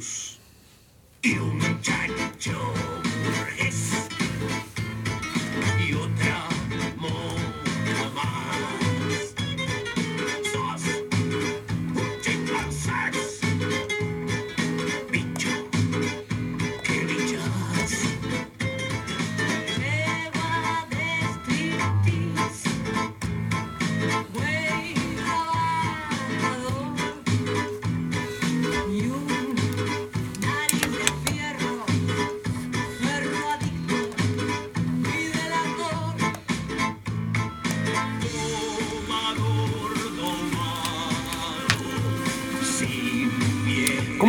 blues. Y un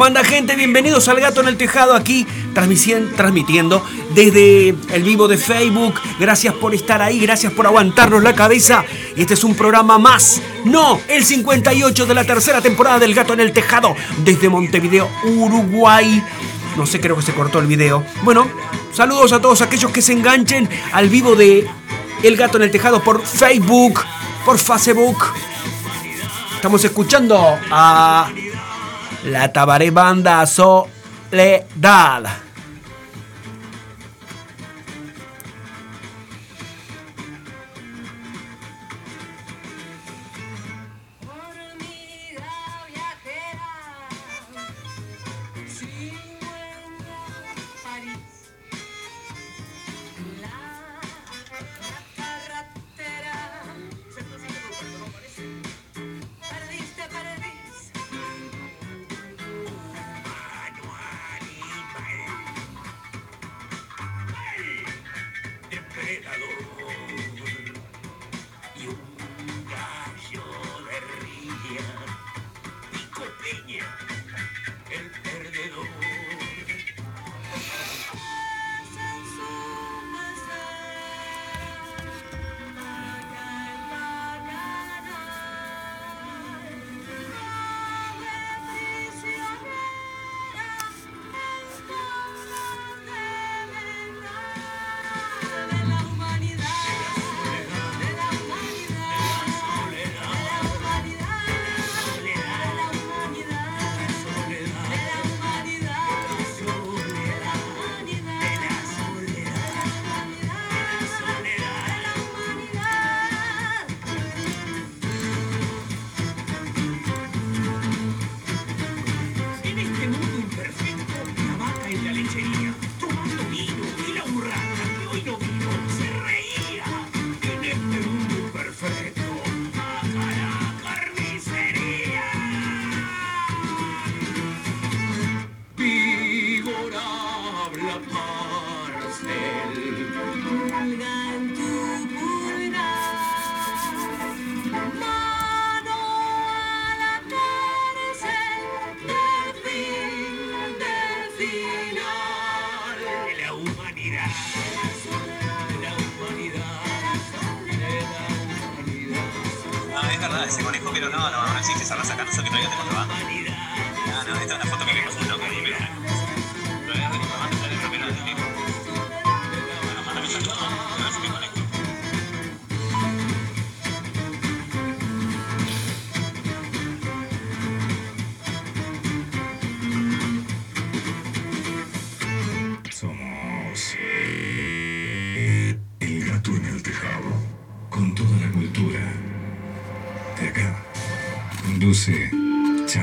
¿Cómo anda gente? Bienvenidos al Gato en el Tejado aquí transmitiendo desde el vivo de Facebook. Gracias por estar ahí, gracias por aguantarnos la cabeza. Este es un programa más, no, el 58 de la tercera temporada del Gato en el Tejado desde Montevideo, Uruguay. No sé, creo que se cortó el video. Bueno, saludos a todos aquellos que se enganchen al vivo de El Gato en el Tejado por Facebook, por Facebook. Estamos escuchando a la Tabaré Banda Soledad.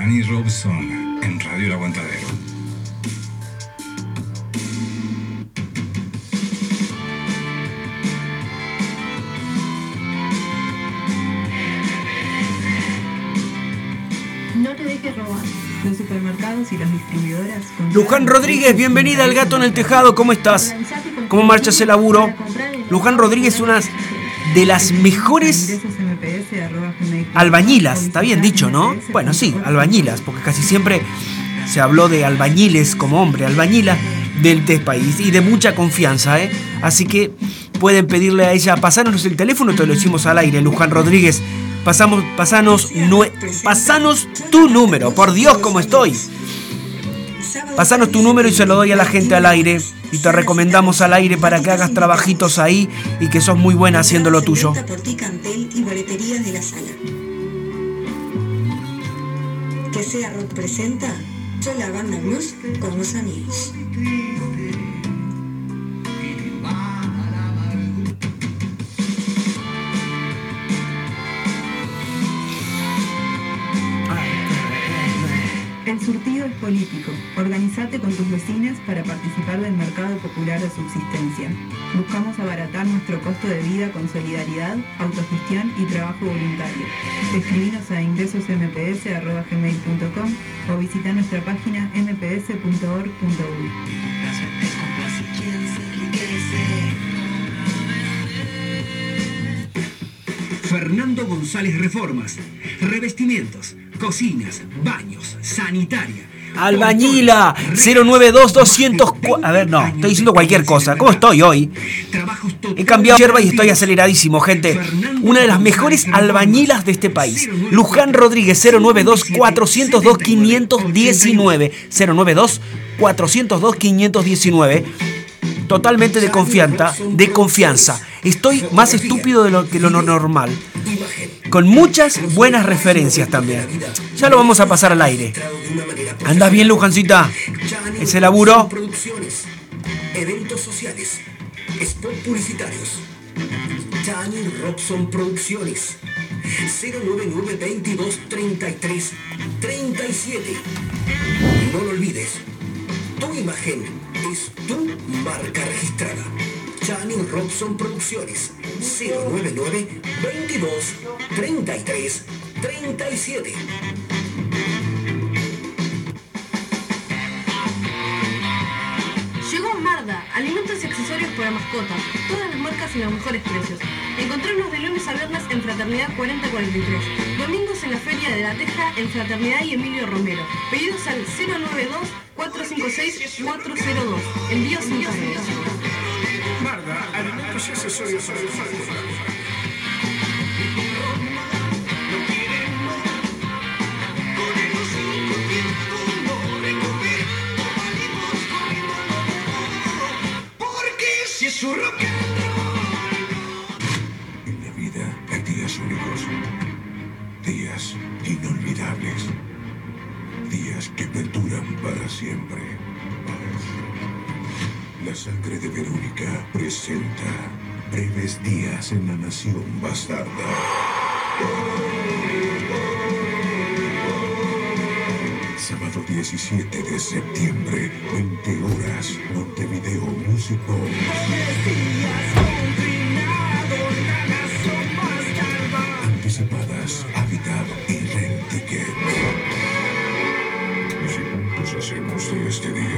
Chani Robson en Radio El Aguantadero. No te dejes robar. Los supermercados y las distribuidoras. Luján Rodríguez, bienvenida al Gato en el Tejado, ¿cómo estás? ¿Cómo marcha ese laburo? Luján Rodríguez, una de las mejores albañilas, está bien dicho, ¿no? Bueno, sí, albañilas, porque casi siempre se habló de albañiles como hombre, albañila del test país y de mucha confianza, ¿eh? Así que pueden pedirle a ella, pasanos el teléfono, te lo decimos al aire, Luján Rodríguez. Pasamos, pasanos, nue- tu número, por Dios, cómo estoy. Pasanos tu número y se lo doy a la gente al aire. Y te recomendamos al aire para que hagas trabajitos ahí y que sos muy buena haciendo lo tuyo. Que sea Rock presenta Soy la banda blues con los amigos. Político. Organizate con tus vecinas para participar del mercado popular de subsistencia. Buscamos abaratar nuestro costo de vida con solidaridad, autogestión y trabajo voluntario. Escribinos a ingresosmps.gmail.com o visita nuestra página mps.org.uy. Fernando González Reformas. Revestimientos, cocinas, baños, sanitaria. Albañila 092 200 A ver, no, estoy diciendo cualquier cosa. ¿Cómo estoy hoy? He cambiado yerba y estoy aceleradísimo, gente. Una de las mejores albañilas de este país. Luján Rodríguez 092 402 519. 092 402 519 totalmente de confianza, de confianza. Estoy más estúpido de lo que lo normal. Con muchas buenas referencias también. Ya lo vamos a pasar al aire. ¿Andas bien, Lujancita? ¿Ese laburo? Producciones, eventos sociales, spot publicitarios. Chani Robson Producciones. 099 22 33 37. No lo olvides. Tu imagen es tu marca registrada. Chani Robson Producciones. 099 22 33 37. Llegó Marda, alimentos y accesorios para mascotas. Todas las marcas y los mejores precios. Encontrarnos de lunes a viernes en Fraternidad 4043. Domingos en la Feria de la Teja en Fraternidad y Emilio Romero. Pedidos al 092-456-402. Envíos sin. Marda, alimentos y 17 de septiembre, 20 horas, Montevideo Music. Anticipadas, Habitat y Rent Ticket. Si juntos hacemos de este día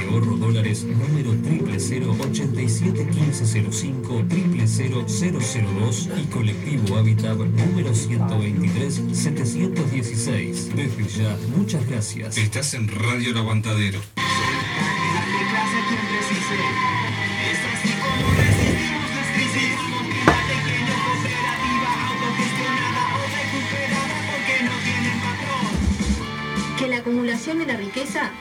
Ahorro Dólares número 000 871505 00002 y Colectivo Habitat número 123 716. Desde ya, muchas gracias. Estás en Radio El Aguantadero.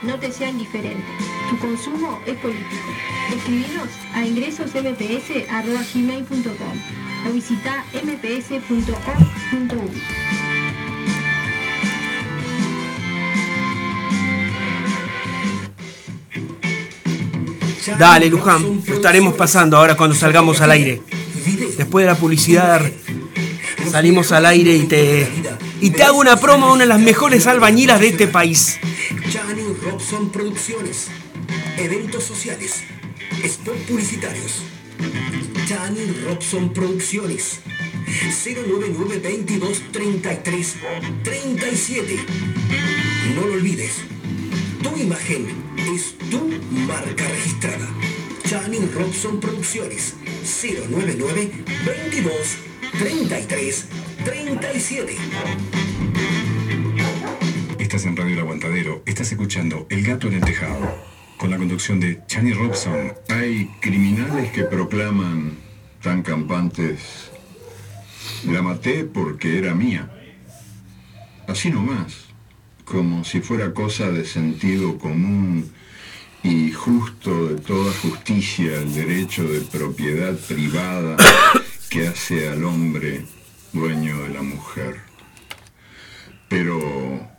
No te sea indiferente. Tu consumo es político. Escribinos a ingresosmps.gmail.com o visita mps.org.uy. Dale, Luján, lo estaremos pasando ahora cuando salgamos al aire. Después de la publicidad salimos al aire y te y te hago una promo a una de las mejores albañilas de este país. Robson Producciones. Eventos sociales. Spot publicitarios. Chani Robson Producciones. 099 22 33 37. No lo olvides. Tu imagen es tu marca registrada. Chani Robson Producciones. 099 22 33 37. Estás en Radio El Aguantadero. Estás escuchando El Gato en el Tejado. con la conducción de Chani Robson. Hay criminales que proclaman tan campantes, la maté porque era mía. Así nomás, como si fuera cosa de sentido común y justo de toda justicia el derecho de propiedad privada que hace al hombre dueño de la mujer. Pero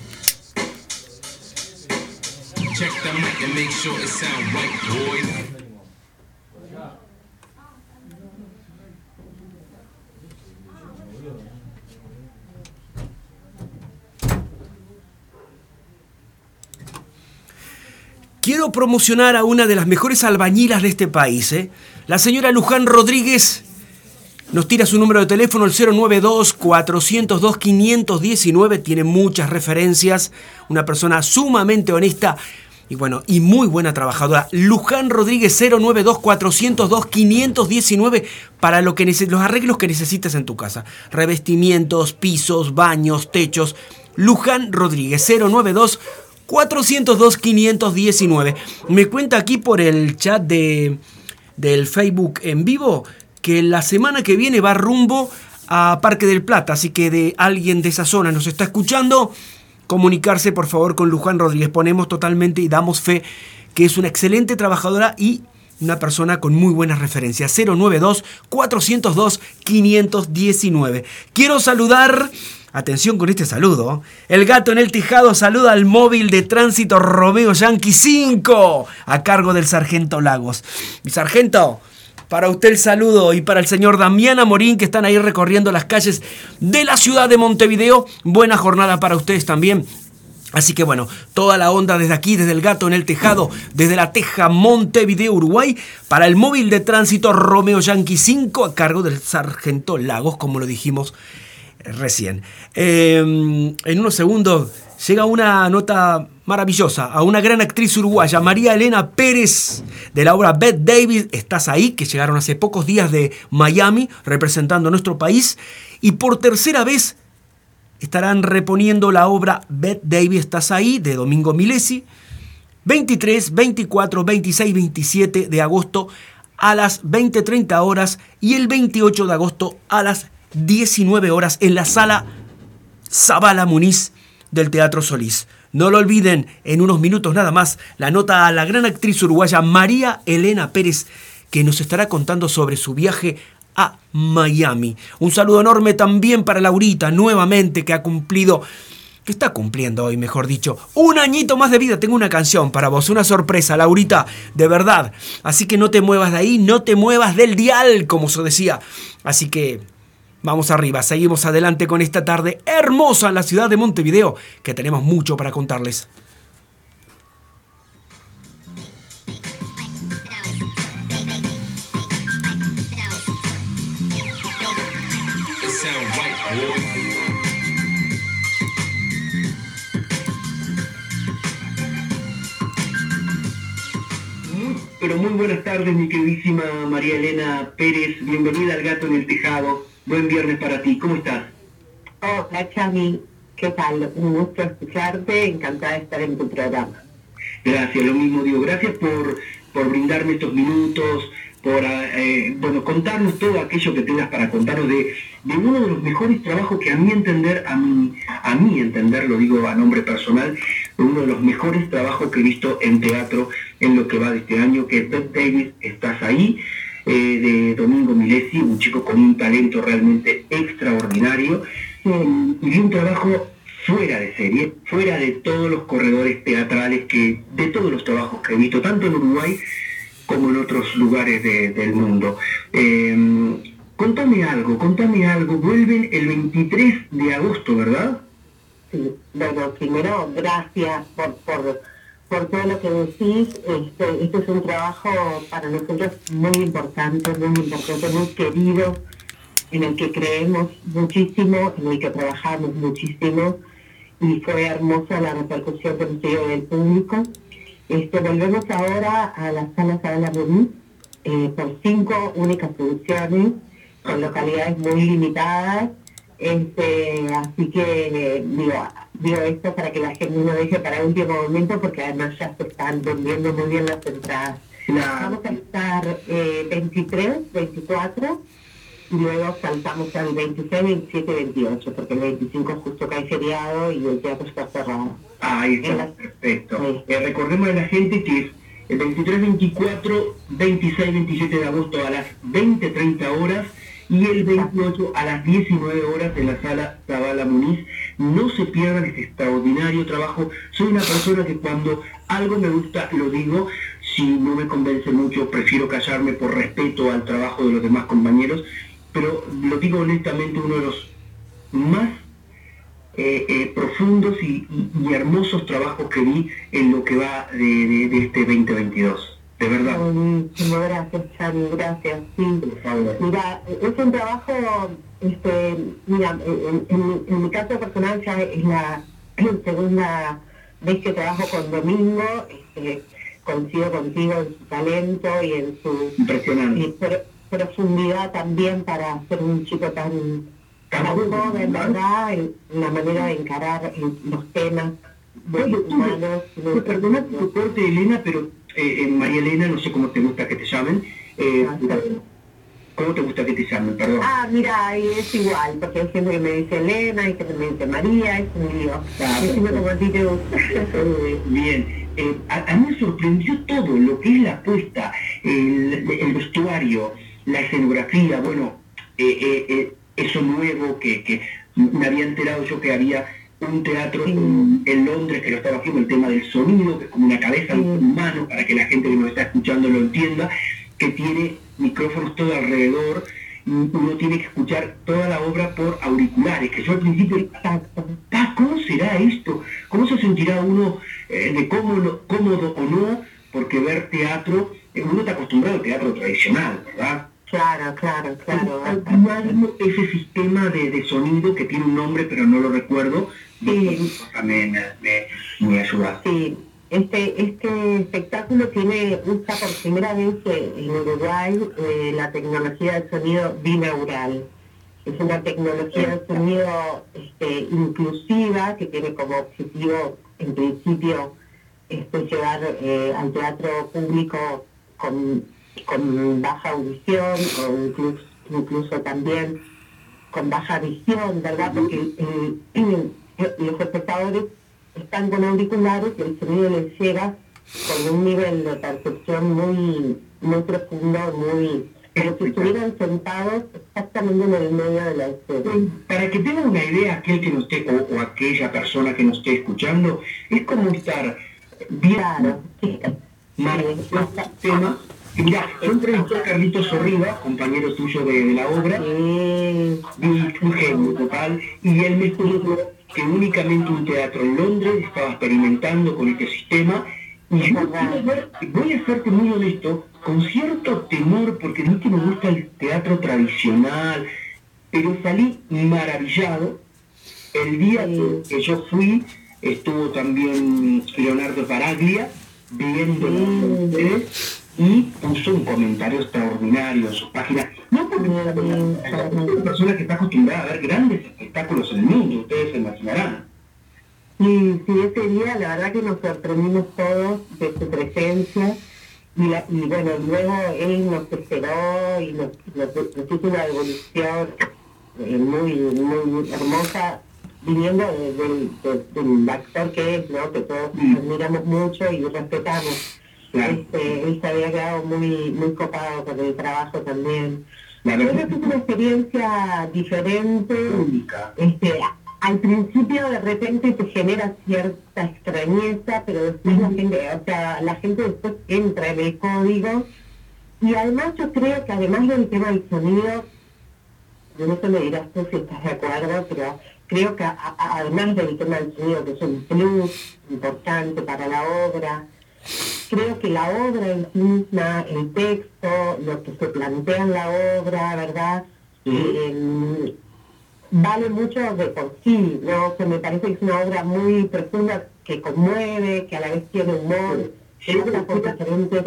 Quiero promocionar a una de las mejores albañilas de este país. ¿eh? La señora Luján Rodríguez nos tira su número de teléfono, el 092-402-519. Tiene muchas referencias. Una persona sumamente honesta y bueno, y muy buena trabajadora. Luján Rodríguez 092-402-519 para lo que los arreglos que necesites en tu casa. Revestimientos, pisos, baños, techos. Luján Rodríguez 092 402-519. Me cuenta aquí por el chat de, del Facebook en vivo que la semana que viene va rumbo a Parque del Plata, así que de alguien de esa zona nos está escuchando, comunicarse por favor con Luján Rodríguez. Ponemos totalmente y damos fe que es una excelente trabajadora y una persona con muy buenas referencias. 092-402-519. Quiero saludar Atención con este saludo. El gato en el tejado saluda al móvil de tránsito Romeo Yankee 5 a cargo del sargento Lagos. Mi sargento, para usted el saludo y para el señor Damián Amorín que están ahí recorriendo las calles de la ciudad de Montevideo. Buena jornada para ustedes también. Así que bueno, toda la onda desde aquí, desde el gato en el tejado, desde la Teja Montevideo, Uruguay, para el móvil de tránsito Romeo Yankee 5 a cargo del sargento Lagos, como lo dijimos recién. Em, en unos segundos llega una nota maravillosa a una gran actriz uruguaya, María Elena Pérez, de la obra Beth Davis, Estás ahí, que llegaron hace pocos días de Miami, representando a nuestro país, y por tercera vez estarán reponiendo la obra Beth Davis, Estás ahí, de Domingo Milesi, 23, 24, 26, 27 de agosto a las 20.30 horas y el 28 de agosto a las 19 horas en la sala Zabala Muniz del Teatro Solís. No lo olviden, en unos minutos nada más, la nota a la gran actriz uruguaya María Elena Pérez, que nos estará contando sobre su viaje a Miami. Un saludo enorme también para Laurita, nuevamente, que ha cumplido, que está cumpliendo hoy, mejor dicho, un añito más de vida. Tengo una canción para vos, una sorpresa, Laurita, de verdad. Así que no te muevas de ahí, no te muevas del dial, como se decía. Así que Vamos arriba, seguimos adelante con esta tarde hermosa en la ciudad de Montevideo, que tenemos mucho para contarles. Pero muy buenas tardes, mi queridísima María Elena Pérez. Bienvenida al Gato en el Tejado. Buen viernes para ti, ¿cómo estás? Hola, Chami, ¿qué tal? Un gusto escucharte, encantada de estar en tu programa. Gracias, lo mismo digo, gracias por, por brindarme estos minutos, por eh, bueno, contarnos todo aquello que tengas para contarnos de, de, uno de los mejores trabajos que a mí entender, a mí, a mí entender, lo digo a nombre personal, uno de los mejores trabajos que he visto en teatro en lo que va de este año, que es Beth Davis, Estás ahí, eh, de Domingo Milesi, un chico con un talento realmente extraordinario y un trabajo fuera de serie, fuera de todos los corredores teatrales que, de todos los trabajos que he visto, tanto en Uruguay como en otros lugares del mundo. Em, contame algo, contame algo, vuelven el 23 de agosto, ¿verdad? Sí, bueno, primero gracias por, por por todo lo que decís. Este, este es un trabajo para nosotros muy importante, muy importante, muy querido, en el que creemos muchísimo, en el que trabajamos muchísimo y fue hermosa la repercusión que nos del público. Este, volvemos ahora a la sala Sala Muniz eh, por cinco únicas funciones con localidades muy limitadas. Este, así que digo, digo esto para que la gente no deje para último momento porque además ya se están vendiendo muy bien las entradas. Vamos a estar eh, 23, 24 y luego saltamos al 26, 27, 28 porque el 25 justo cae feriado y el teatro está cerrado. Ahí está, perfecto. Eh, recordemos a la gente que es el 23, 24, 26, 27 de agosto a las 20, 30 horas y el 28 a las 19 horas en la sala Zabala Muniz. No se pierdan este extraordinario trabajo. Soy una persona que cuando algo me gusta lo digo. Si no me convence mucho, prefiero callarme por respeto al trabajo de los demás compañeros. Pero lo digo honestamente, uno de los más eh, eh, profundos y, y- y hermosos trabajos que vi en lo que va de, de- de este 2022. De verdad. Buenísimo, gracias, Chani, gracias. Sí. Mira, es un trabajo, este, mira, en, en mi- en mi caso personal ya es la segunda vez que trabajo con Domingo, este, coincido contigo en su talento y en su Impresionante. y pro- profundidad también para ser un chico tan, tan joven, ¿verdad? En la manera de encarar los temas tú humanos. me perdonas tu corte, Elena, pero eh, eh, María Elena, no sé cómo te gusta que te llamen. eh, ¿Cómo te gusta que te llamen? Perdón. Ah, mira, es igual, porque hay gente que me dice Elena, hay gente que me dice María, es un lío. Decime como a ti te gusta. Bien, Eh, a, a mí me sorprendió todo, lo que es la puesta, el, el vestuario, la escenografía, bueno, eh, eh, eh, eso nuevo que, que me había enterado yo que había un teatro en, en Londres que lo estaba haciendo, el tema del sonido, que es como una cabeza un humano, para que la gente que nos está escuchando lo entienda, que tiene micrófonos todo alrededor, y uno tiene que escuchar toda la obra por auriculares, que yo al principio "Ah, ¿cómo será esto? ¿Cómo se sentirá uno eh, de cómodo, cómodo o no? Porque ver teatro, eh, uno está acostumbrado al teatro tradicional, ¿verdad? Claro, claro, claro. Algo ese sistema de, de sonido que tiene un nombre pero no lo recuerdo, Sí. me, me, me, me ayuda. Sí, este, este espectáculo tiene, usa por primera vez en Uruguay eh, la tecnología de sonido binaural. Es una tecnología de sonido este, inclusiva que tiene como objetivo, en principio, este, llevar eh, al teatro público con, con baja audición o incluso, incluso también con baja visión, ¿verdad? Porque eh, los espectadores están con auriculares y el sonido les llega con un nivel de percepción muy, muy profundo, muy... como si estuvieran sentados exactamente en el medio de la escena. Para que tengan una idea aquel que nos esté, o, o aquella persona que nos esté escuchando, es como estar bien maravilloso tema. Y mira, yo entrevisté a Carlitos Sorriba, compañero tuyo de, de la obra, y un genio total, y él me explicó que únicamente un teatro en Londres estaba experimentando con este sistema, y yo voy a serte muy honesto, con cierto temor, porque no es que me gusta el teatro tradicional, pero salí maravillado. El día que, que yo fui, estuvo también Leonardo Baraglia viendo ustedes y puso un comentario extraordinario en su página. No porque es una persona que está acostumbrada a ver grandes espectáculos en el mundo, ustedes se imaginarán. Y sí, ese día la verdad que nos sorprendimos todos de su presencia y, la- y bueno, luego él nos esperó y nos, nos- nos hizo una devolución eh, muy, muy hermosa viniendo de- del- de- del actor que es, ¿no? que todos admiramos mucho y respetamos. Este, él se había quedado muy, muy copado con el trabajo también. La Creo verdad que es una experiencia diferente. Este, al principio de repente te genera cierta extrañeza, pero después la gente, o sea, la gente después entra en el código. Y además yo creo que además del tema del sonido, yo no sé me dirás tú si estás de acuerdo, pero creo que a- a- además del tema del sonido, que es un plus importante para la obra, creo que la obra en sí misma, el texto, lo que se plantea en la obra, ¿verdad? Eh, vale mucho de por sí, ¿no? Sea, me parece que es una obra muy profunda, que conmueve, que a la vez tiene humor, habla por diferentes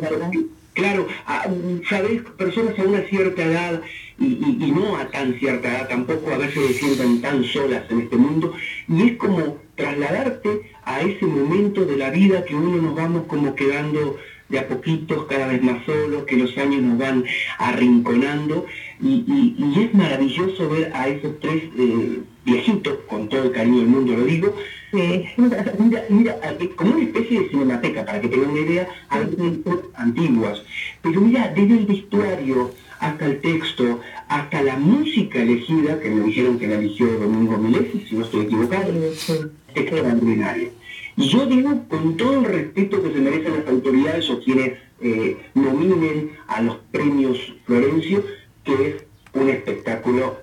¿verdad? Claro, a- sabés, personas a una cierta edad y, y- y no a tan cierta edad tampoco a veces se sientan tan solas en este mundo y es como trasladarte a ese momento de la vida que uno nos vamos como quedando de a poquitos cada vez más solos, que los años nos van arrinconando y, y- y es maravilloso ver a esos tres eh, viejitos, con todo el cariño del mundo lo digo, mira, mira, eh, como una especie de cinemateca, para que tengan una idea, antiguas. Pero mira, desde el vestuario hasta el texto, hasta la música elegida, que me dijeron que la eligió Domingo Milesi, si no estoy equivocado, extraordinario. Y yo digo con todo el respeto que se merecen las autoridades o quienes eh, nominen a los premios Florencio, que es un espectáculo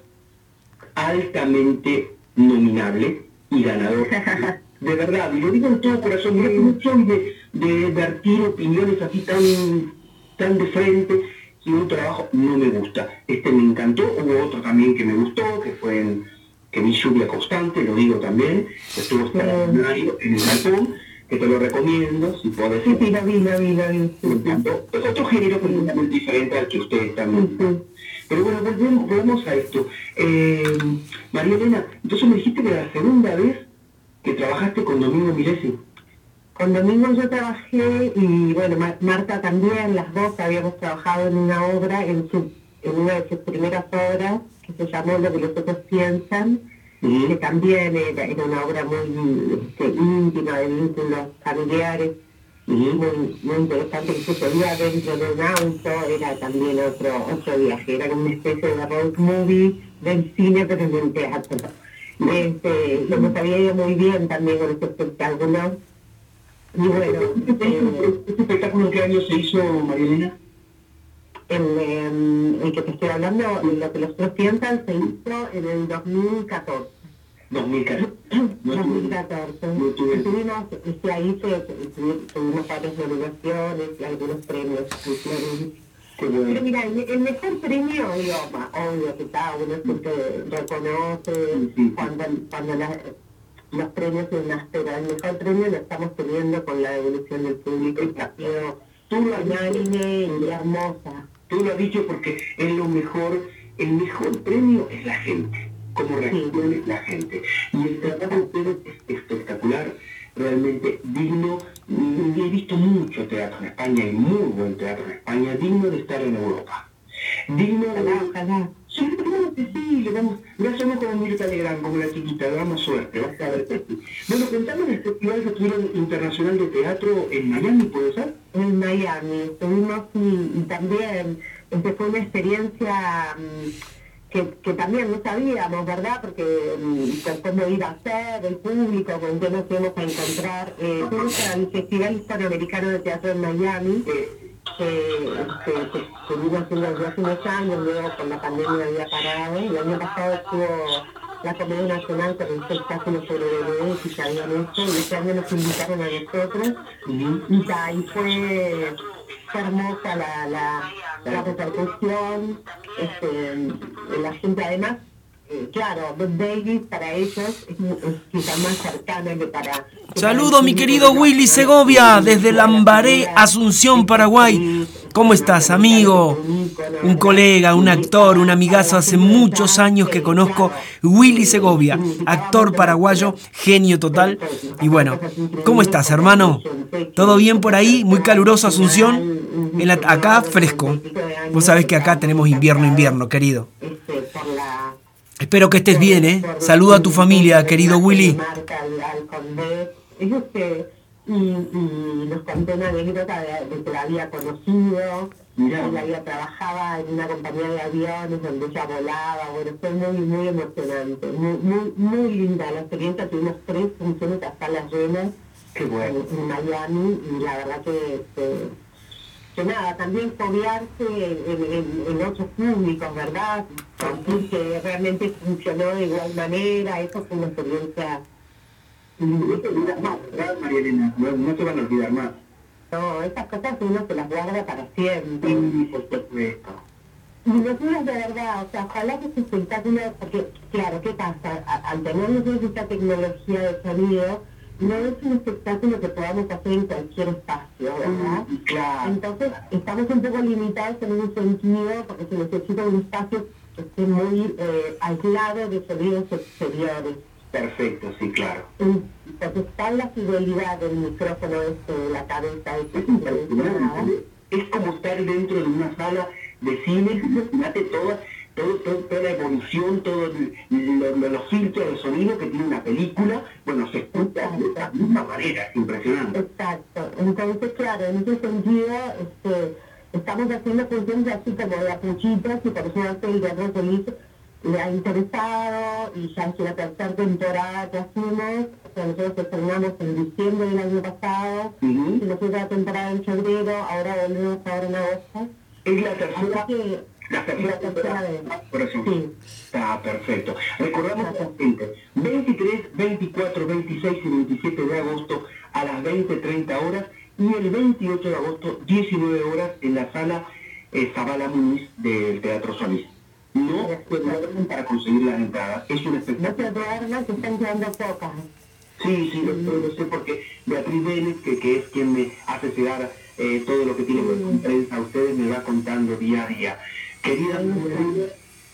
altamente nominable y ganador. De verdad, y lo digo en todo corazón, no soy de, de vertir opiniones así tan, tan de frente, si un trabajo no me gusta. Este me encantó, hubo otro también que me gustó, que fue en, que vi lluvia constante, lo digo también, estuvo extraordinario en el galpón, que te lo recomiendo, si podés. Sí, sí, lo vi, lo vi, lo vi. Me encantó. Es otro género completamente diferente al que ustedes están Pero bueno, volvemos, volvemos a esto. Eh, María Elena, entonces me dijiste que era la segunda vez que trabajaste con Domingo Milesi. Con Domingo yo trabajé y bueno, Ma- Marta también, las dos habíamos trabajado en una obra, en, su, en una de sus primeras obras, que se llamó Lo que los otros piensan, que también era, era una obra muy este, íntima, de vínculos familiares, muy, muy interesante, que sucedía dentro de un auto, era también otro, otro viaje, era como una especie de road movie del cine pero en el teatro. Este, lo había ido muy bien también con este espectáculo. Y bueno, eh, ¿Este espectáculo en qué año se hizo, María Elena? el, eh, el que te estoy hablando, lo que los otros piensan, se hizo en el 2014. 2014. 2014. Estuvimos, este, ahí se, tuvi- tuvimos varias nominaciones y algunos premios. Pero mira, el, el mejor premio, digo, obvio que cada uno siempre reconoce cuando, cuando la- los premios y demás, pero el mejor premio lo estamos teniendo con la devolución del público y que ha sido unánime y hermosa. Tú lo has dicho porque es lo mejor, el mejor premio es la gente, como reaccione la gente. Y el trabajo de ustedes es espectacular, realmente digno. Y he visto mucho teatro en España y muy buen teatro en España, digno de estar en Europa. Digno de... Ojalá. Sí, claro que sí, le damos, no hacemos como Mirta Legrand, como la chiquita, le damos suerte, vas a ver. Bueno, contame del festival que tuvieron internacional de teatro en Miami, ¿puede ser? en Miami. Estuvimos y, y también este, fue una experiencia mm, que, que también no sabíamos, ¿verdad? Porque mm, con cómo iba a ser el público, con qué nos íbamos a encontrar. Eh, fuimos al Festival Hispanoamericano de Teatro en Miami. Que que estuvimos haciendo desde hace unos años, luego con la pandemia había parado, y el año pasado estuvo la Comedia Nacional con el espectáculo sobre bebés y que habían hecho, y este año nos invitaron a nosotros, y, fue, fue hermosa la, la, la repercusión, este, la gente además, eh, claro, Bob Davis para ellos es, es quizás más cercana que para... Saludo mi querido Willy Segovia desde Lambaré, Asunción, Paraguay. ¿Cómo estás, amigo? Un colega, un actor, un amigazo hace muchos años que conozco. Willy Segovia, actor paraguayo, genio total. Y bueno, ¿cómo estás, hermano? ¿Todo bien por ahí? Muy caluroso Asunción. En la- acá fresco. Vos sabés que acá tenemos invierno, invierno, querido. Espero que estés bien, ¿eh? Saluda a tu familia, querido Willy. Y, y nos contó una anécdota de, de que la había conocido, ella había trabajaba en una compañía de aviones donde ella volaba, bueno, fue muy, muy emocionante, muy, muy, muy linda la experiencia, tuvimos tres funciones a salas llenas Qué bueno. en, en Miami y la verdad que, que que nada, también foguearse en, en- en otros públicos, ¿verdad? Sentir que realmente funcionó de igual manera, eso fue una experiencia. No te olvidas más, ¿verdad, María Elena? No, no te van a olvidar más. No, esas cosas uno se las guarda para siempre. Sí, por supuesto. Y nosotros de verdad, o sea, ojalá que ese espectáculo, porque claro, ¿qué pasa? A- al tener nosotros esta tecnología de sonido, no es un espectáculo que podamos hacer en cualquier espacio, ¿verdad? Claro. Entonces, estamos un poco limitados en un sentido, porque se necesita un espacio que esté muy eh, aislado de sonidos exteriores. Perfecto, sí, claro. Entonces, está la fidelidad del micrófono este, de la cabeza, este, Es impresionante. Es como estar dentro de una sala de cine, imagínate toda, así como de apuchitas y por suerte el Teatro Feliz le ha interesado y ya es la tercera temporada que hacemos. O sea, nosotros estrenamos en diciembre del año pasado, Ujú. y nos hizo la temporada en febrero, ahora volvemos ahora en agosto. Es la tercera, que, la tercera la tercera vez. Por eso. Sí. Está perfecto. Recordamos a gente, 23, 24, 26 y 27 de agosto a las 20, 30 horas y el 28 de agosto, 19 horas en la sala eh, Zabala Muniz del Teatro Solís. No se duermen para conseguir las entradas. Es un No espectáculo. se duerman, que están quedando pocas. Sí, sí, lo, lo sé porque Beatriz Vélez, que, que es quien me hace llegar eh, todo lo que tiene que ver con prensa a ustedes, me va contando día a día. Querida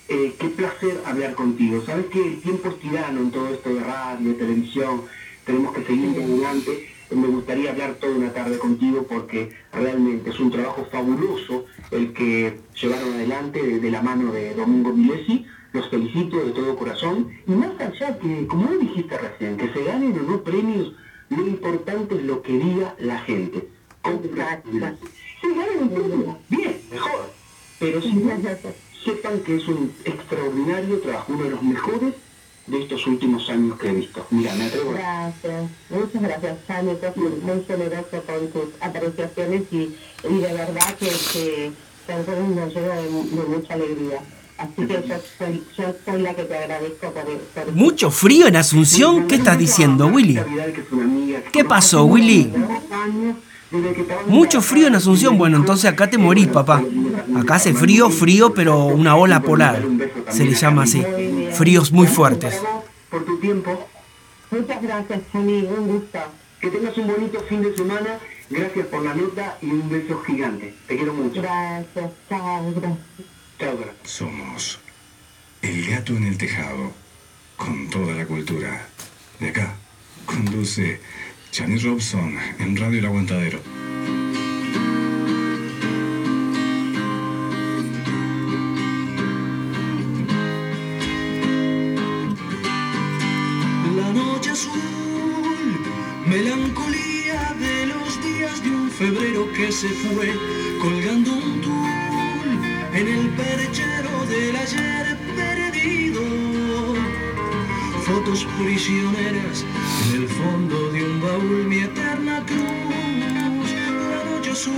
eh, qué placer hablar contigo. Sabes que el tiempo es tirano en todo esto de radio, televisión, tenemos que seguir adelante. Me gustaría hablar toda una tarde contigo porque realmente es un trabajo fabuloso el que llevaron adelante de, de la mano de Domingo Milesi. Los felicito de todo corazón. Y más allá que, como dijiste recién, que se ganen o no premios, lo importante es lo que diga la gente. Tranquilidad. Si ganan un premio, bien, mejor. Pero si no, sepan que es un extraordinario trabajo, uno de los mejores de estos últimos años que he visto. Mira, me atrevo a Gracias, muchas gracias, Chani, sos muy, muy generoso con tus apreciaciones y, y de verdad que, que nos llena de, de mucha alegría. Así que yo soy, yo soy la que te agradezco por, por ¿Mucho frío en Asunción? ¿Qué estás diciendo, Willy? ¿Qué pasó, Willy? Mucho frío en Asunción. Bueno, entonces acá te morís, papá. Acá hace frío, frío, pero una ola polar. Se le llama así. Fríos muy fuertes. por tu tiempo. Muchas gracias, Chani, un gusto. Que tengas un bonito fin de semana. Gracias por la nota y un beso gigante. Te quiero mucho. Gracias, chao, gracias. Chao, gracias. Somos El Gato en el Tejado, con toda la cultura. De acá, conduce Chani Robson en Radio El Aguantadero. La noche azul, melancolía de los días de un febrero que se fue, colgando un tul en el perchero del ayer Prisioneras en el fondo de un baúl, mi eterna cruz. La noche azul.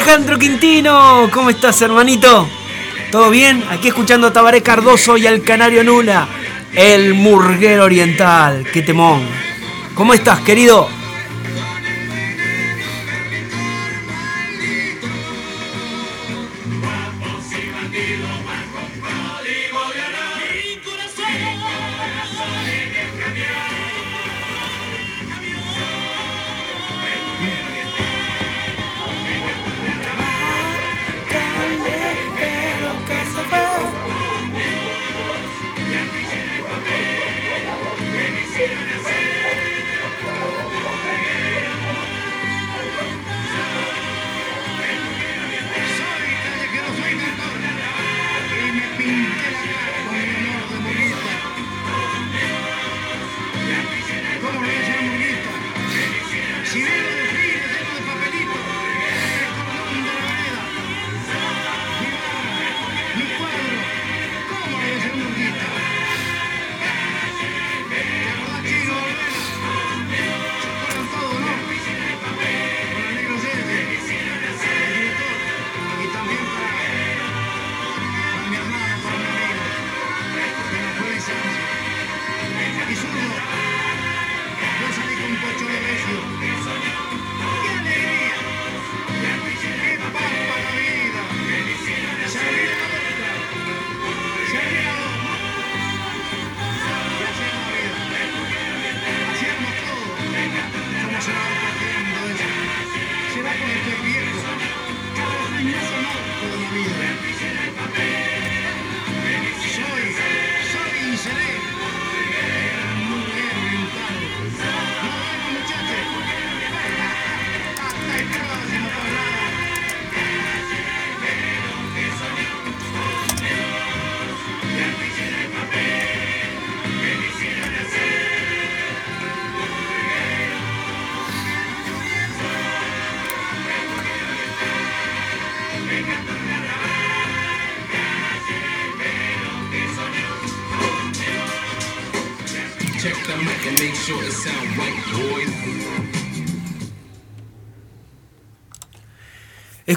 Alejandro Quintino, ¿cómo estás, hermanito? ¿Todo bien? Aquí escuchando a Tabaré Cardoso y al Canario Nula, el murguero oriental. ¡Qué temón! ¿Cómo estás, querido?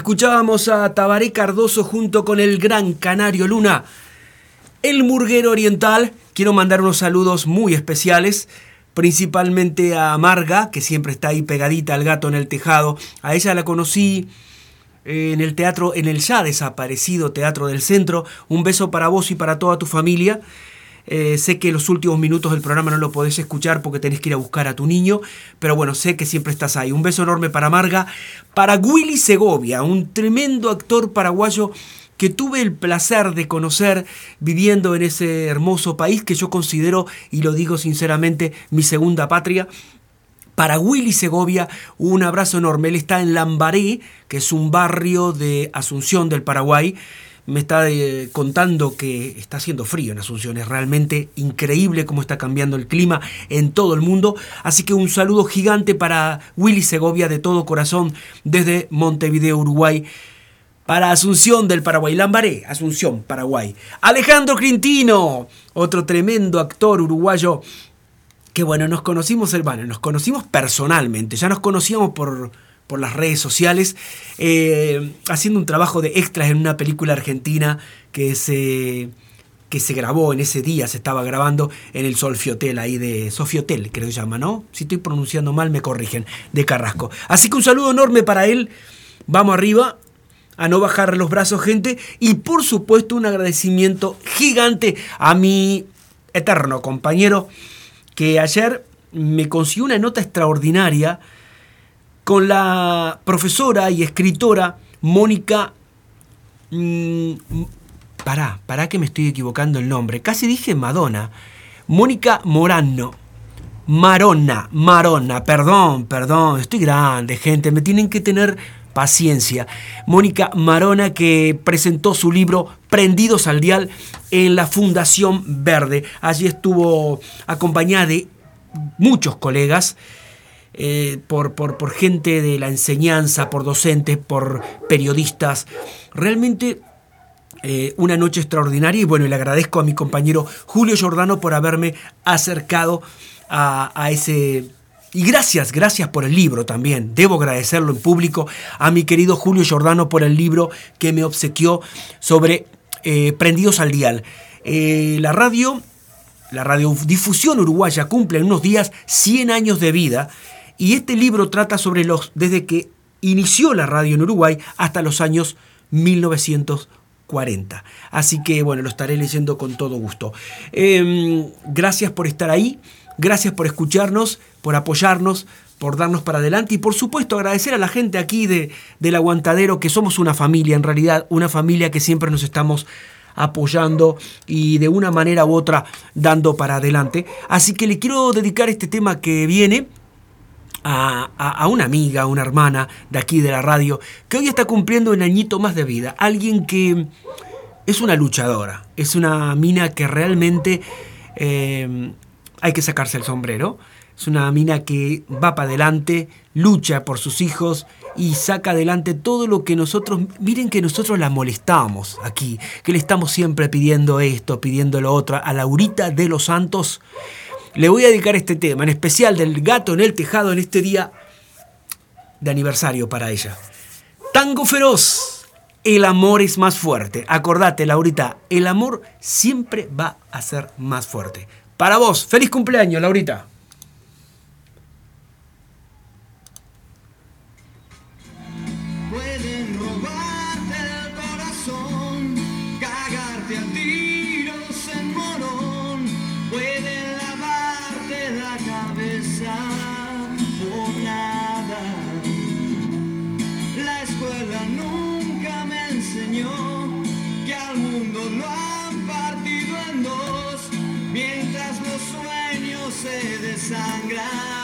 Escuchábamos a Tabaré Cardoso junto con el gran Canario Luna. El Murguero Oriental, quiero mandar unos saludos muy especiales, principalmente a Marga, que siempre está ahí pegadita al gato en el tejado. A ella la conocí en el teatro, en el ya desaparecido Teatro del Centro. Un beso para vos y para toda tu familia. Eh, sé que los últimos minutos del programa no lo podés escuchar porque tenés que ir a buscar a tu niño, pero bueno, sé que siempre estás ahí. Un beso enorme para Marga, para Willy Segovia, un tremendo actor paraguayo que tuve el placer de conocer viviendo en ese hermoso país que yo considero, y lo digo sinceramente, mi segunda patria. Para Willy Segovia, un abrazo enorme. Él está en Lambaré, que es un barrio de Asunción del Paraguay me está eh, contando que está haciendo frío en Asunción. Es realmente increíble cómo está cambiando el clima en todo el mundo. Así que un saludo gigante para Willy Segovia de todo corazón desde Montevideo, Uruguay. Para Asunción del Paraguay, Lambaré, Asunción, Paraguay. Alejandro Crintino, otro tremendo actor uruguayo que bueno, nos conocimos, hermano, nos conocimos personalmente, ya nos conocíamos por, por las redes sociales, eh, haciendo un trabajo de extras en una película argentina que se, que se grabó en ese día, se estaba grabando en el Solfiotel, ahí de Sofiotel, creo que se llama, ¿no? Si estoy pronunciando mal, me corrigen, de Carrasco. Así que un saludo enorme para él, vamos arriba, a no bajar los brazos, gente, y por supuesto un agradecimiento gigante a mi eterno compañero, que ayer me consiguió una nota extraordinaria, con la profesora y escritora Mónica... Mmm, pará, pará que me estoy equivocando el nombre. Casi dije Madonna. Mónica Morano. Marona, Marona, perdón, perdón, estoy grande, gente, me tienen que tener paciencia. Mónica Marona que presentó su libro Prendidos al Dial en la Fundación Verde. Allí estuvo acompañada de muchos colegas eh, por, por, gente de la enseñanza, por docentes, por periodistas. Realmente eh, una noche extraordinaria y bueno, le agradezco a mi compañero Julio Giordano por haberme acercado a, ese, Y gracias, gracias por el libro también. Debo agradecerlo en público a mi querido Julio Giordano por el libro que me obsequió sobre eh, Prendidos al Dial. La radio, la radiodifusión uruguaya cumple en unos días 100 años de vida y este libro trata sobre los, desde que inició la radio en Uruguay hasta los años 1940. Así que bueno, lo estaré leyendo con todo gusto. Em, gracias por estar ahí. Gracias por escucharnos, por apoyarnos, por darnos para adelante y por supuesto agradecer a la gente aquí de, del aguantadero que somos una familia, en realidad una familia que siempre nos estamos apoyando y de una manera u otra dando para adelante. Así que le quiero dedicar este tema que viene a, a, una amiga, una hermana de aquí de la radio, que hoy está cumpliendo un añito más de vida. Alguien que es una luchadora, es una mina que realmente eh, hay que sacarse el sombrero. Es una mina que va para adelante, lucha por sus hijos y saca adelante todo lo que nosotros, miren que nosotros la molestamos aquí, que le estamos siempre pidiendo esto, pidiendo lo otro. A Laurita de los Santos le voy a dedicar este tema, en especial del gato en el tejado en este día de aniversario para ella. Tango feroz, el amor es más fuerte. Acordate, Laurita, el amor siempre va a ser más fuerte. Para vos, feliz cumpleaños, Laurita. Se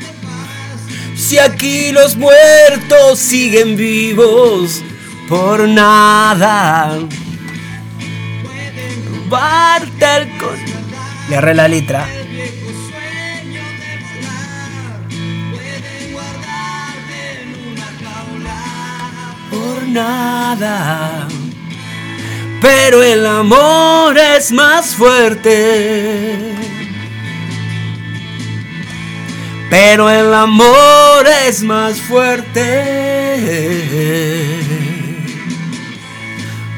de paz? Si aquí los muertos siguen vivos por nada. Robarte el co- Le agarré la letra. Por nada. Pero el amor es más fuerte. Pero el amor es más fuerte.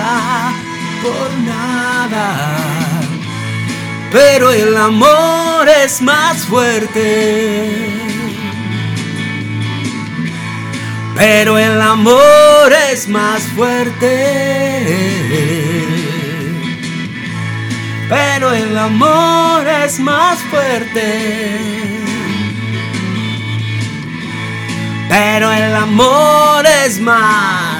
Por nada. Pero el amor es más fuerte. Pero el amor es más fuerte. Pero el amor es más fuerte. Pero el amor es más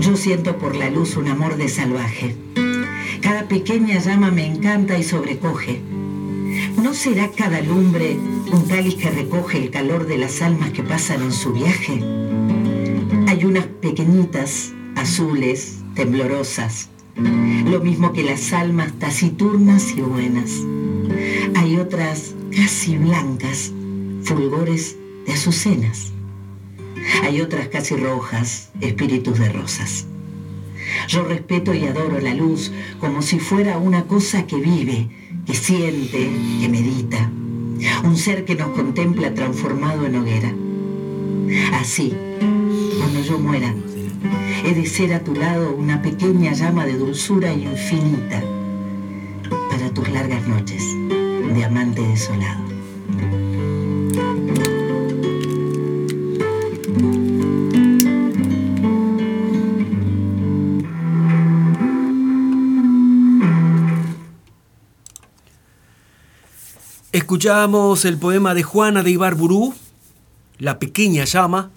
Yo siento por la luz un amor de salvaje. Cada pequeña llama me encanta y sobrecoge. ¿No será cada lumbre un cáliz que recoge el calor de las almas que pasan en su viaje? Hay unas pequeñitas, azules, temblorosas, lo mismo que las almas taciturnas y buenas. Hay otras casi blancas, fulgores de azucenas. Hay otras casi rojas, espíritus de rosas. Yo respeto y adoro la luz como si fuera una cosa que vive, que siente, que medita. Un ser que nos contempla transformado en hoguera. Así, cuando yo muera, he de ser a tu lado una pequeña llama de dulzura infinita para tus largas noches de amante desolado. Escuchamos el poema de Juana de Ibarburú, La pequeña llama,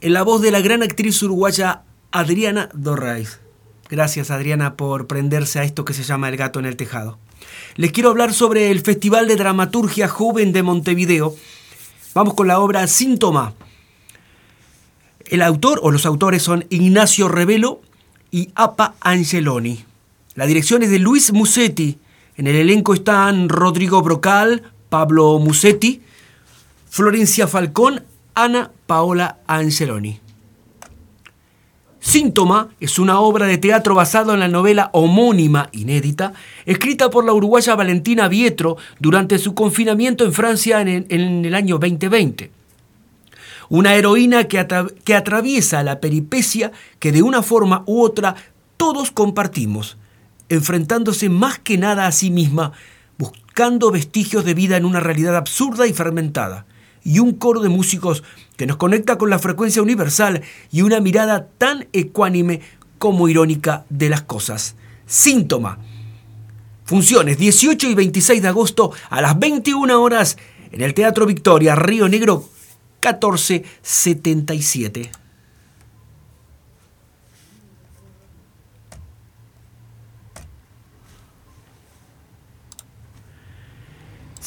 en la voz de la gran actriz uruguaya Adriana Dorraiz. Gracias Adriana por prenderse a esto que se llama El gato en el tejado. Les quiero hablar sobre el Festival de Dramaturgia Joven de Montevideo. Vamos con la obra Síntoma. El autor o los autores son Ignacio Revelo y Apa Angeloni. La dirección es de Luis Musetti. En el elenco están Rodrigo Brocal, Pablo Musetti, Florencia Falcón, Ana Paola Angeloni. Síntoma es una obra de teatro basada en la novela homónima inédita, escrita por la uruguaya Valentina Vietro durante su confinamiento en Francia en el, año 2020. Una heroína que, que atraviesa la peripecia que de una forma u otra todos compartimos, enfrentándose más que nada a sí misma, buscando vestigios de vida en una realidad absurda y fragmentada y un coro de músicos que nos conecta con la frecuencia universal y una mirada tan ecuánime como irónica de las cosas. Síntoma. Funciones 18 y 26 de agosto a las 21 horas en el Teatro Victoria, Río Negro 1477.